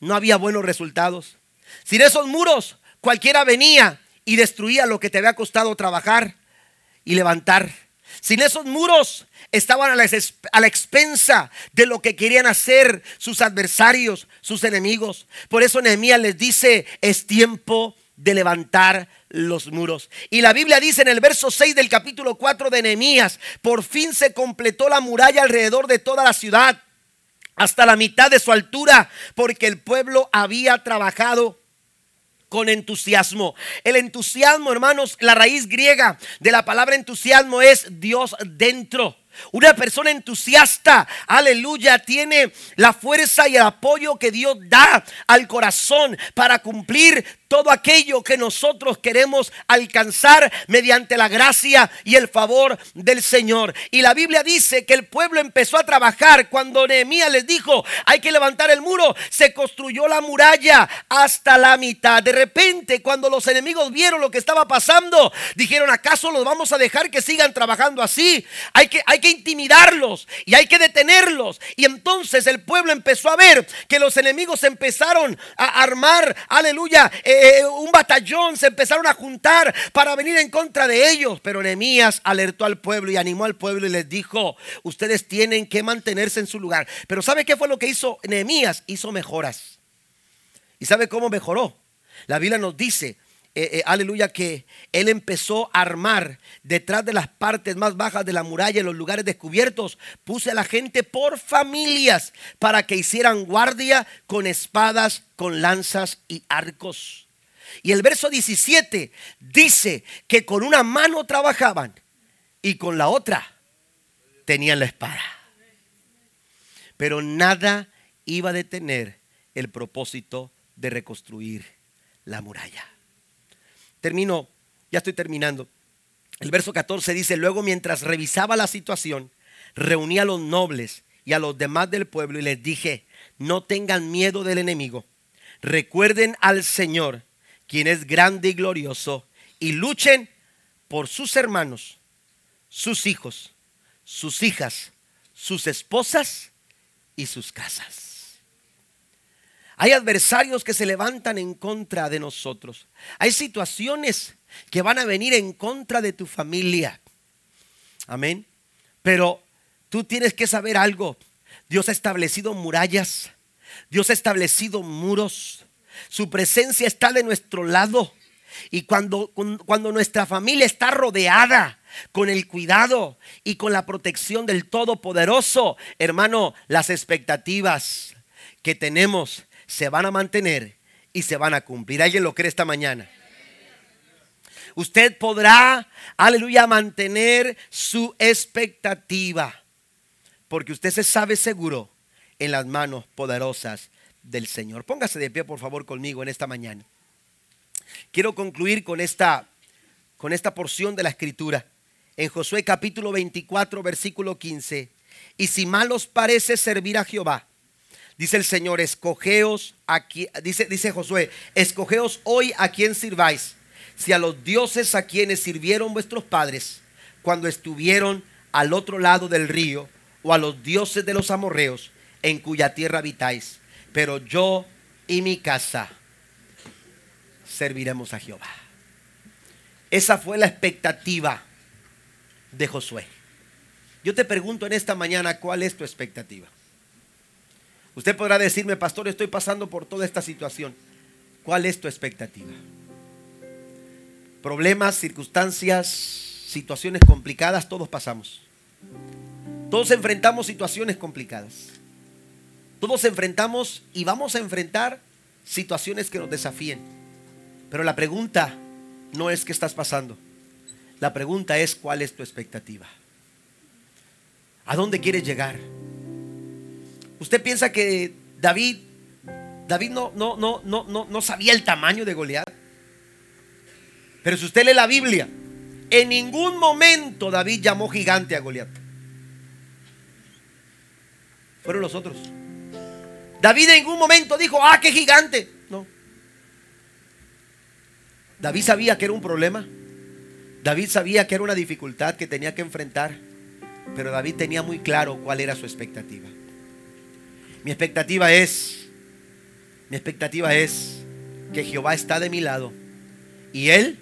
A: no había buenos resultados. Sin esos muros cualquiera venía y destruía lo que te había costado trabajar y levantar. Sin esos muros estaban a la, expensa de lo que querían hacer sus adversarios, sus enemigos. Por eso Nehemías les dice, es tiempo de levantar los muros. Y la Biblia dice en el verso 6 del capítulo 4 de Nehemías, por fin se completó la muralla alrededor de toda la ciudad, hasta la mitad de su altura, porque el pueblo había trabajado con entusiasmo. El entusiasmo, hermanos, la raíz griega de la palabra entusiasmo es Dios dentro. Una persona entusiasta, aleluya, tiene la fuerza y el apoyo que Dios da al corazón para cumplir todo aquello que nosotros queremos alcanzar mediante la gracia y el favor del Señor. Y la Biblia dice que el pueblo empezó a trabajar cuando Nehemías les dijo, hay que levantar el muro, se construyó la muralla hasta la mitad. De repente, cuando los enemigos vieron lo que estaba pasando, dijeron, ¿acaso los vamos a dejar que sigan trabajando así? Hay que, hay intimidarlos y hay que detenerlos. Y entonces el pueblo empezó a ver que los enemigos empezaron a armar, aleluya, eh, un batallón, se empezaron a juntar para venir en contra de ellos. Pero Nehemías alertó al pueblo y animó al pueblo y les dijo, ustedes tienen que mantenerse en su lugar. Pero ¿sabe qué fue lo que hizo Nehemías? Hizo mejoras. ¿Y sabe cómo mejoró? La Biblia nos dice eh, eh, aleluya, que él empezó a armar detrás de las partes más bajas de la muralla, en los lugares descubiertos, puse a la gente por familias para que hicieran guardia con espadas, con lanzas y arcos. Y el verso 17 dice que con una mano trabajaban y con la otra tenían la espada. Pero nada iba a detener el propósito de reconstruir la muralla. Termino, ya estoy terminando. El verso 14 dice, luego mientras revisaba la situación, reuní a los nobles y a los demás del pueblo y les dije, no tengan miedo del enemigo. Recuerden al Señor, quien es grande y glorioso, y luchen por sus hermanos, sus hijos, sus hijas, sus esposas y sus casas. Hay adversarios que se levantan en contra de nosotros. Hay situaciones que van a venir en contra de tu familia. Amén. Pero tú tienes que saber algo. Dios ha establecido murallas. Dios ha establecido muros. Su presencia está de nuestro lado. Y cuando, cuando nuestra familia está rodeada con el cuidado y con la protección del Todopoderoso, hermano, las expectativas que tenemos se van a mantener y se van a cumplir. ¿Alguien lo cree esta mañana? Usted podrá, aleluya, mantener su expectativa. Porque usted se sabe seguro en las manos poderosas del Señor. Póngase de pie, por favor, conmigo en esta mañana. Quiero concluir con esta, con esta porción de la escritura. En Josué capítulo 24, versículo 15. Y si mal os parece servir a Jehová, Dice el Señor, escogeos aquí, dice, dice Josué, escogeos hoy a quien sirváis, si a los dioses a quienes sirvieron vuestros padres cuando estuvieron al otro lado del río, o a los dioses de los amorreos en cuya tierra habitáis. Pero yo y mi casa serviremos a Jehová. Esa fue la expectativa de Josué. Yo te pregunto en esta mañana, ¿cuál es tu expectativa? Usted podrá decirme, pastor, estoy pasando por toda esta situación. ¿Cuál es tu expectativa? Problemas, circunstancias, situaciones complicadas, todos pasamos. Todos enfrentamos situaciones complicadas. Todos enfrentamos y vamos a enfrentar situaciones que nos desafíen. Pero la pregunta no es qué estás pasando. La pregunta es cuál es tu expectativa. ¿A dónde quieres llegar? ¿Usted piensa que David, David no, no, no, no, no, no sabía el tamaño de Goliat? Pero si usted lee la Biblia, en ningún momento David llamó gigante a Goliat. Fueron los otros. David en ningún momento dijo, ah, qué gigante. No. David sabía que era un problema. David sabía que era una dificultad que tenía que enfrentar. Pero David tenía muy claro cuál era su expectativa. Mi expectativa es, mi expectativa es que Jehová está de mi lado y Él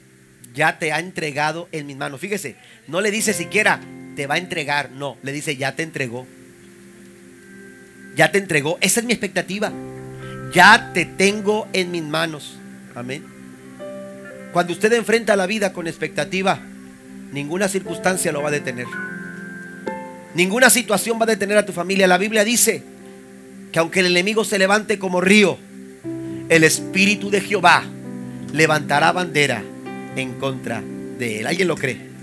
A: ya te ha entregado en mis manos. Fíjese, no le dice siquiera te va a entregar, no, le dice ya te entregó. Ya te entregó, esa es mi expectativa. Ya te tengo en mis manos. Amén. Cuando usted enfrenta la vida con expectativa, ninguna circunstancia lo va a detener. Ninguna situación va a detener a tu familia. La Biblia dice que aunque el enemigo se levante como río, el Espíritu de Jehová levantará bandera en contra de él. ¿Alguien lo cree?